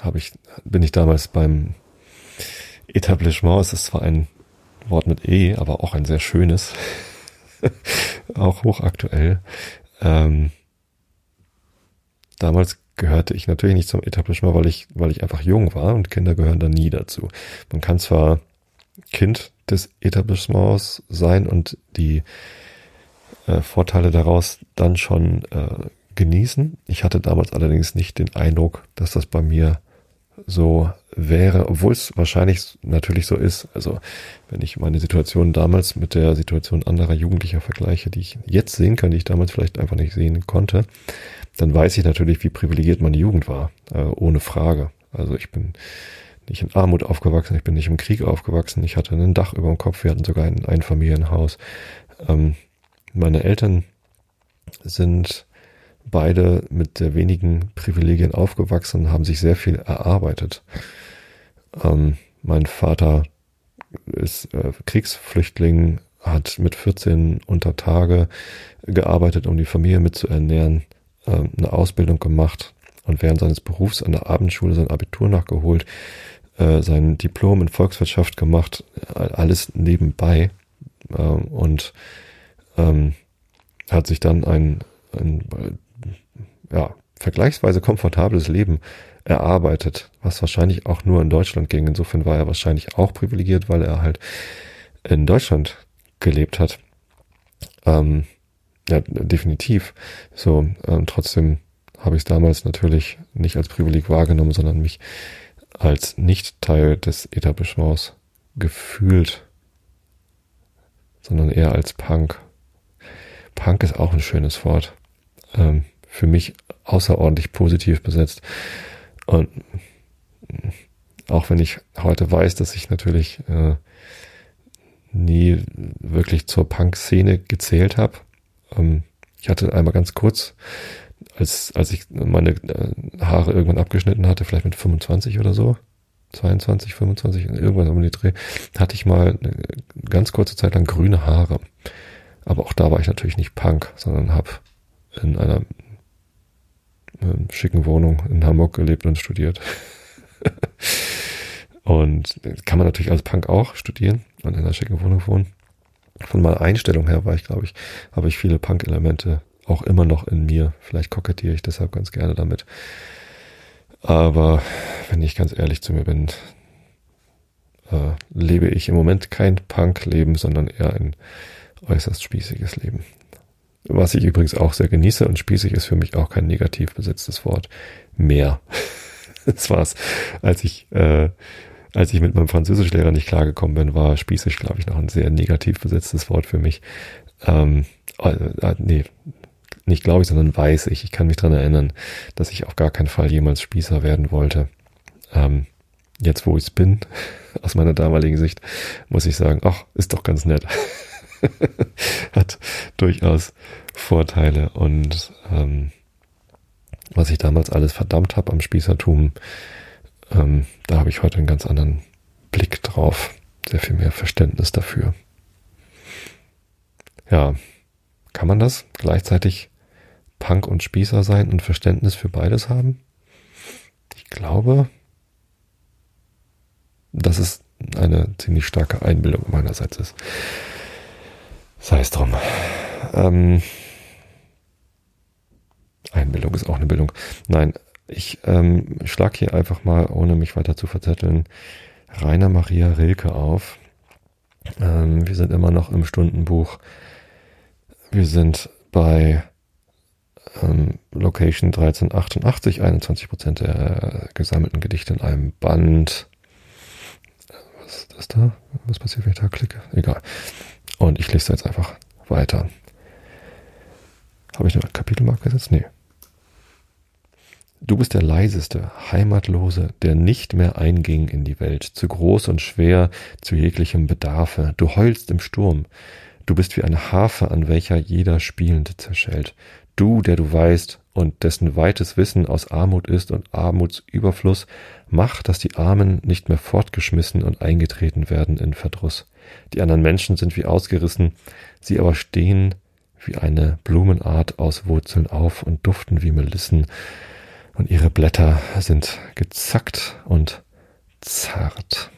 habe ich, bin ich damals beim Etablissement, es ist zwar ein Wort mit E, aber auch ein sehr schönes, auch hochaktuell. Ähm, damals gehörte ich natürlich nicht zum Etablissement, weil ich, weil ich einfach jung war und Kinder gehören da nie dazu. Man kann zwar Kind des Etablissements sein und die äh, Vorteile daraus dann schon äh, genießen. Ich hatte damals allerdings nicht den Eindruck, dass das bei mir so wäre, obwohl es wahrscheinlich natürlich so ist. Also wenn ich meine Situation damals mit der Situation anderer Jugendlicher vergleiche, die ich jetzt sehen kann, die ich damals vielleicht einfach nicht sehen konnte, dann weiß ich natürlich, wie privilegiert meine Jugend war, äh, ohne Frage. Also ich bin nicht in Armut aufgewachsen, ich bin nicht im Krieg aufgewachsen, ich hatte ein Dach über dem Kopf, wir hatten sogar ein Einfamilienhaus. Ähm, meine Eltern sind beide mit sehr wenigen Privilegien aufgewachsen und haben sich sehr viel erarbeitet. Ähm, mein Vater ist äh, Kriegsflüchtling, hat mit 14 unter Tage gearbeitet, um die Familie mitzuernähren, äh, eine Ausbildung gemacht und während seines Berufs an der Abendschule sein Abitur nachgeholt, äh, sein Diplom in Volkswirtschaft gemacht, alles nebenbei äh, und ähm, hat sich dann ein, ein ja, vergleichsweise komfortables Leben erarbeitet, was wahrscheinlich auch nur in Deutschland ging. Insofern war er wahrscheinlich auch privilegiert, weil er halt in Deutschland gelebt hat. Ähm, ja, definitiv. So, ähm, trotzdem habe ich es damals natürlich nicht als Privileg wahrgenommen, sondern mich als nicht Teil des Etablissements gefühlt, sondern eher als Punk. Punk ist auch ein schönes Wort. Ähm, für mich außerordentlich positiv besetzt. Und auch wenn ich heute weiß, dass ich natürlich äh, nie wirklich zur Punk-Szene gezählt habe. Ähm, ich hatte einmal ganz kurz, als, als ich meine äh, Haare irgendwann abgeschnitten hatte, vielleicht mit 25 oder so, 22, 25, irgendwann um die Dreh, hatte ich mal eine ganz kurze Zeit lang grüne Haare. Aber auch da war ich natürlich nicht Punk, sondern habe in einer äh, schicken Wohnung in Hamburg gelebt und studiert. und kann man natürlich als Punk auch studieren und in einer schicken Wohnung wohnen. Von meiner Einstellung her war ich, glaube ich, habe ich viele Punk-Elemente auch immer noch in mir. Vielleicht kokettiere ich deshalb ganz gerne damit. Aber wenn ich ganz ehrlich zu mir bin, äh, lebe ich im Moment kein Punk-Leben, sondern eher ein äußerst spießiges Leben. Was ich übrigens auch sehr genieße und spießig ist für mich auch kein negativ besetztes Wort mehr. das war's. Als ich, äh, als ich mit meinem Französischlehrer nicht klargekommen bin, war spießig, glaube ich, noch ein sehr negativ besetztes Wort für mich. Ähm, äh, äh, nee, nicht glaube ich, sondern weiß ich. Ich kann mich dran erinnern, dass ich auf gar keinen Fall jemals Spießer werden wollte. Ähm, jetzt, wo ich es bin, aus meiner damaligen Sicht, muss ich sagen, ach, ist doch ganz nett. Hat durchaus Vorteile und ähm, was ich damals alles verdammt habe am Spießertum, ähm, da habe ich heute einen ganz anderen Blick drauf, sehr viel mehr Verständnis dafür. Ja, kann man das gleichzeitig Punk und Spießer sein und Verständnis für beides haben? Ich glaube, dass es eine ziemlich starke Einbildung meinerseits ist. Sei es drum. Ähm, Einbildung ist auch eine Bildung. Nein, ich ähm, schlag hier einfach mal, ohne mich weiter zu verzetteln, Rainer Maria Rilke auf. Ähm, wir sind immer noch im Stundenbuch. Wir sind bei ähm, Location 1388, 21 Prozent der gesammelten Gedichte in einem Band. Was ist das da? Was passiert, wenn ich da klicke? Egal. Und ich lese jetzt einfach weiter. Habe ich eine Kapitelmarke gesetzt? Nee. Du bist der leiseste, heimatlose, der nicht mehr einging in die Welt, zu groß und schwer, zu jeglichem Bedarfe. Du heulst im Sturm. Du bist wie eine Harfe, an welcher jeder Spielende zerschellt. Du, der du weißt und dessen weites Wissen aus Armut ist und Armutsüberfluss, mach, dass die Armen nicht mehr fortgeschmissen und eingetreten werden in Verdruss. Die anderen Menschen sind wie ausgerissen, sie aber stehen wie eine Blumenart aus Wurzeln auf und duften wie Melissen, und ihre Blätter sind gezackt und zart.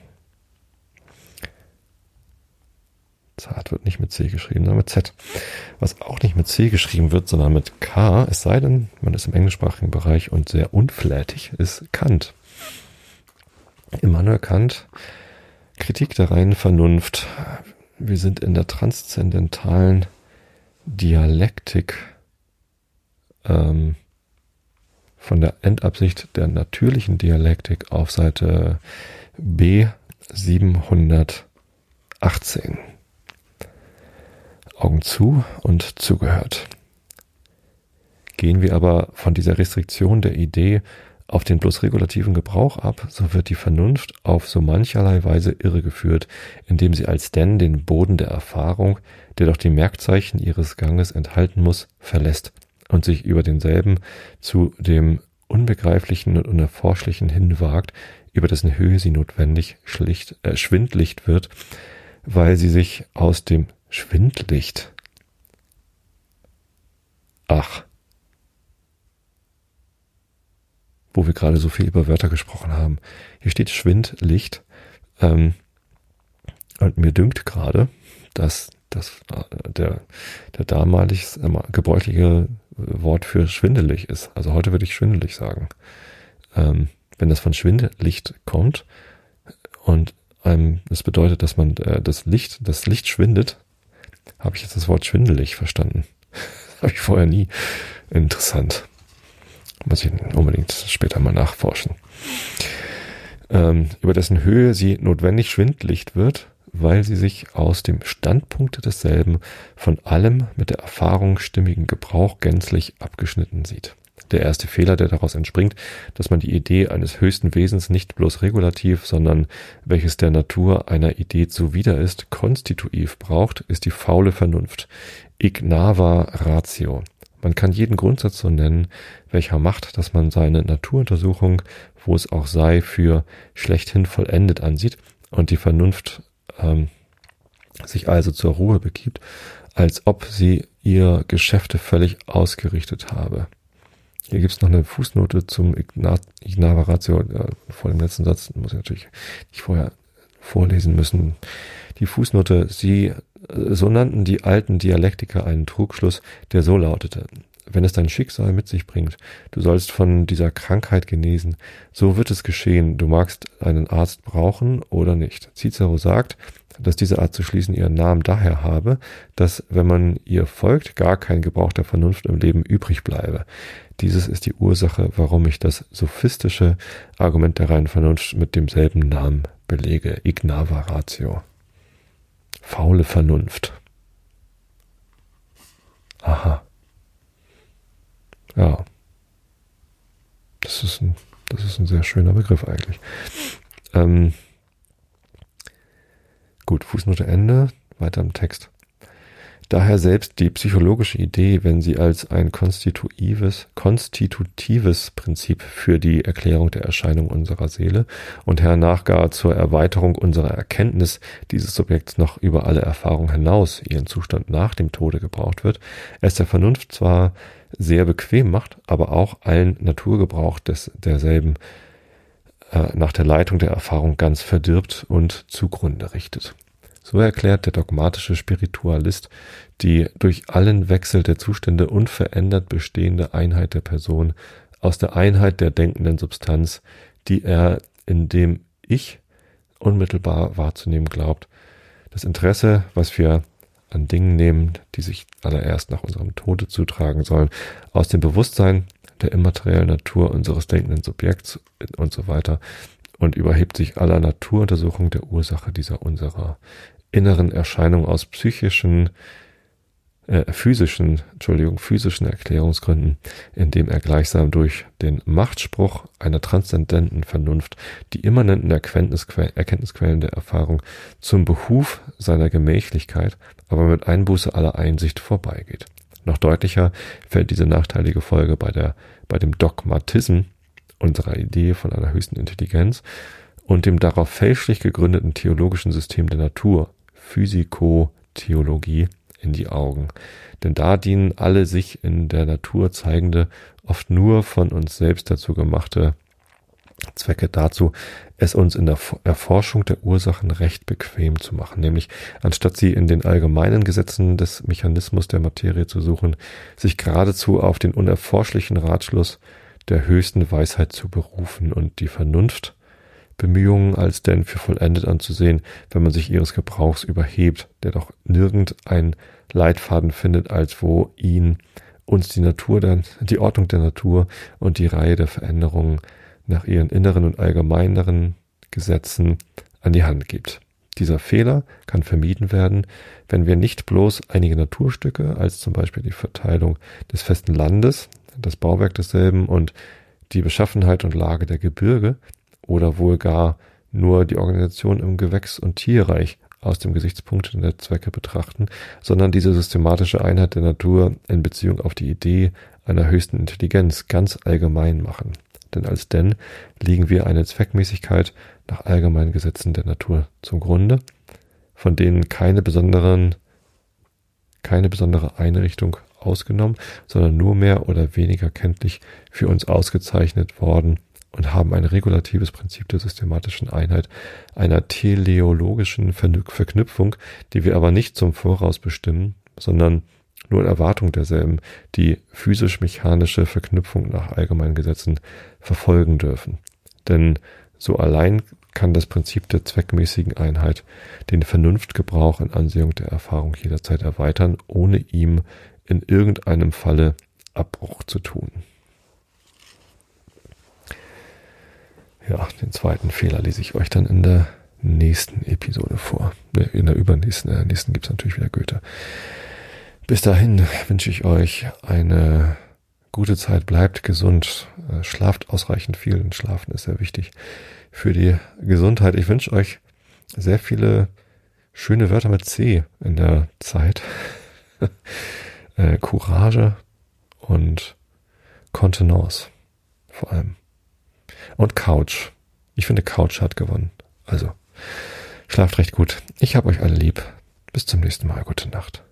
Zart wird nicht mit C geschrieben, sondern mit Z. Was auch nicht mit C geschrieben wird, sondern mit K, es sei denn, man ist im englischsprachigen Bereich und sehr unflätig, ist Kant. Immanuel Kant, Kritik der reinen Vernunft. Wir sind in der transzendentalen Dialektik ähm, von der Endabsicht der natürlichen Dialektik auf Seite B 718. Augen zu und zugehört. Gehen wir aber von dieser Restriktion der Idee auf den bloß regulativen Gebrauch ab, so wird die Vernunft auf so mancherlei Weise irregeführt, indem sie als denn den Boden der Erfahrung, der doch die Merkzeichen ihres Ganges enthalten muss, verlässt und sich über denselben zu dem Unbegreiflichen und Unerforschlichen hinwagt, über dessen Höhe sie notwendig schlicht, äh, schwindlicht wird, weil sie sich aus dem Schwindlicht. Ach. Wo wir gerade so viel über Wörter gesprochen haben. Hier steht Schwindlicht. Ähm, und mir dünkt gerade, dass das äh, der, der damalig gebräuchliche Wort für schwindelig ist. Also heute würde ich schwindelig sagen. Ähm, wenn das von Schwindelicht kommt und einem, das bedeutet, dass man äh, das Licht, das Licht schwindet, habe ich jetzt das Wort schwindelig verstanden. habe ich vorher nie. Interessant. Muss ich unbedingt später mal nachforschen. Ähm, über dessen Höhe sie notwendig schwindlicht wird, weil sie sich aus dem Standpunkt desselben von allem mit der Erfahrung stimmigen Gebrauch gänzlich abgeschnitten sieht. Der erste Fehler, der daraus entspringt, dass man die Idee eines höchsten Wesens nicht bloß regulativ, sondern welches der Natur einer Idee zuwider ist, konstitutiv braucht, ist die faule Vernunft. Ignava ratio. Man kann jeden Grundsatz so nennen, welcher macht, dass man seine Naturuntersuchung, wo es auch sei, für schlechthin vollendet ansieht und die Vernunft ähm, sich also zur Ruhe begibt, als ob sie ihr Geschäfte völlig ausgerichtet habe. Hier gibt es noch eine Fußnote zum Ignavaratio äh, vor dem letzten Satz, muss ich natürlich nicht vorher vorlesen müssen. Die Fußnote, sie, so nannten die alten Dialektiker einen Trugschluss, der so lautete, wenn es dein Schicksal mit sich bringt, du sollst von dieser Krankheit genesen, so wird es geschehen, du magst einen Arzt brauchen oder nicht. Cicero sagt, dass diese Art zu schließen ihren Namen daher habe, dass, wenn man ihr folgt, gar kein Gebrauch der Vernunft im Leben übrig bleibe. Dieses ist die Ursache, warum ich das sophistische Argument der reinen Vernunft mit demselben Namen belege. Ignava ratio. Faule Vernunft. Aha. Ja. Das ist ein, das ist ein sehr schöner Begriff eigentlich. Ähm, gut, Fußnote Ende, weiter im Text. Daher selbst die psychologische Idee, wenn sie als ein konstitutives, konstitutives Prinzip für die Erklärung der Erscheinung unserer Seele und hernach gar zur Erweiterung unserer Erkenntnis dieses Subjekts noch über alle Erfahrung hinaus, ihren Zustand nach dem Tode gebraucht wird, es der Vernunft zwar sehr bequem macht, aber auch allen Naturgebrauch des derselben äh, nach der Leitung der Erfahrung ganz verdirbt und zugrunde richtet. So erklärt der dogmatische Spiritualist die durch allen Wechsel der Zustände unverändert bestehende Einheit der Person aus der Einheit der denkenden Substanz, die er in dem Ich unmittelbar wahrzunehmen glaubt. Das Interesse, was wir an Dingen nehmen, die sich allererst nach unserem Tode zutragen sollen, aus dem Bewusstsein der immateriellen Natur unseres denkenden Subjekts und so weiter und überhebt sich aller Naturuntersuchung der Ursache dieser unserer inneren Erscheinung aus psychischen, äh, physischen, Entschuldigung, physischen Erklärungsgründen, indem er gleichsam durch den Machtspruch einer transzendenten Vernunft die immanenten Erkenntnisque Erkenntnisquellen der Erfahrung zum Behuf seiner Gemächlichkeit, aber mit Einbuße aller Einsicht vorbeigeht. Noch deutlicher fällt diese nachteilige Folge bei der, bei dem Dogmatism unserer Idee von einer höchsten Intelligenz und dem darauf fälschlich gegründeten theologischen System der Natur, Physikotheologie in die Augen. Denn da dienen alle sich in der Natur zeigende, oft nur von uns selbst dazu gemachte Zwecke dazu, es uns in der Erforschung der Ursachen recht bequem zu machen, nämlich anstatt sie in den allgemeinen Gesetzen des Mechanismus der Materie zu suchen, sich geradezu auf den unerforschlichen Ratschluss der höchsten Weisheit zu berufen und die Vernunft Bemühungen als denn für vollendet anzusehen, wenn man sich ihres Gebrauchs überhebt, der doch nirgend ein Leitfaden findet, als wo ihn uns die Natur, dann, die Ordnung der Natur und die Reihe der Veränderungen nach ihren inneren und allgemeineren Gesetzen an die Hand gibt. Dieser Fehler kann vermieden werden, wenn wir nicht bloß einige Naturstücke, als zum Beispiel die Verteilung des festen Landes, das Bauwerk desselben und die Beschaffenheit und Lage der Gebirge, oder wohl gar nur die Organisation im Gewächs- und Tierreich aus dem Gesichtspunkt der Zwecke betrachten, sondern diese systematische Einheit der Natur in Beziehung auf die Idee einer höchsten Intelligenz ganz allgemein machen. Denn als denn liegen wir eine Zweckmäßigkeit nach allgemeinen Gesetzen der Natur zum Grunde, von denen keine besonderen, keine besondere Einrichtung ausgenommen, sondern nur mehr oder weniger kenntlich für uns ausgezeichnet worden und haben ein regulatives Prinzip der systematischen Einheit, einer teleologischen Verknüpfung, die wir aber nicht zum Voraus bestimmen, sondern nur in Erwartung derselben die physisch-mechanische Verknüpfung nach allgemeinen Gesetzen verfolgen dürfen. Denn so allein kann das Prinzip der zweckmäßigen Einheit den Vernunftgebrauch in Ansehung der Erfahrung jederzeit erweitern, ohne ihm in irgendeinem Falle Abbruch zu tun. Ja, den zweiten Fehler lese ich euch dann in der nächsten Episode vor. In der übernächsten, in der nächsten gibt es natürlich wieder Goethe. Bis dahin wünsche ich euch eine gute Zeit, bleibt gesund, äh, schlaft ausreichend viel, denn Schlafen ist sehr wichtig für die Gesundheit. Ich wünsche euch sehr viele schöne Wörter mit C in der Zeit. äh, Courage und Kontenance vor allem. Und Couch. Ich finde, Couch hat gewonnen. Also, schlaft recht gut. Ich hab euch alle lieb. Bis zum nächsten Mal. Gute Nacht.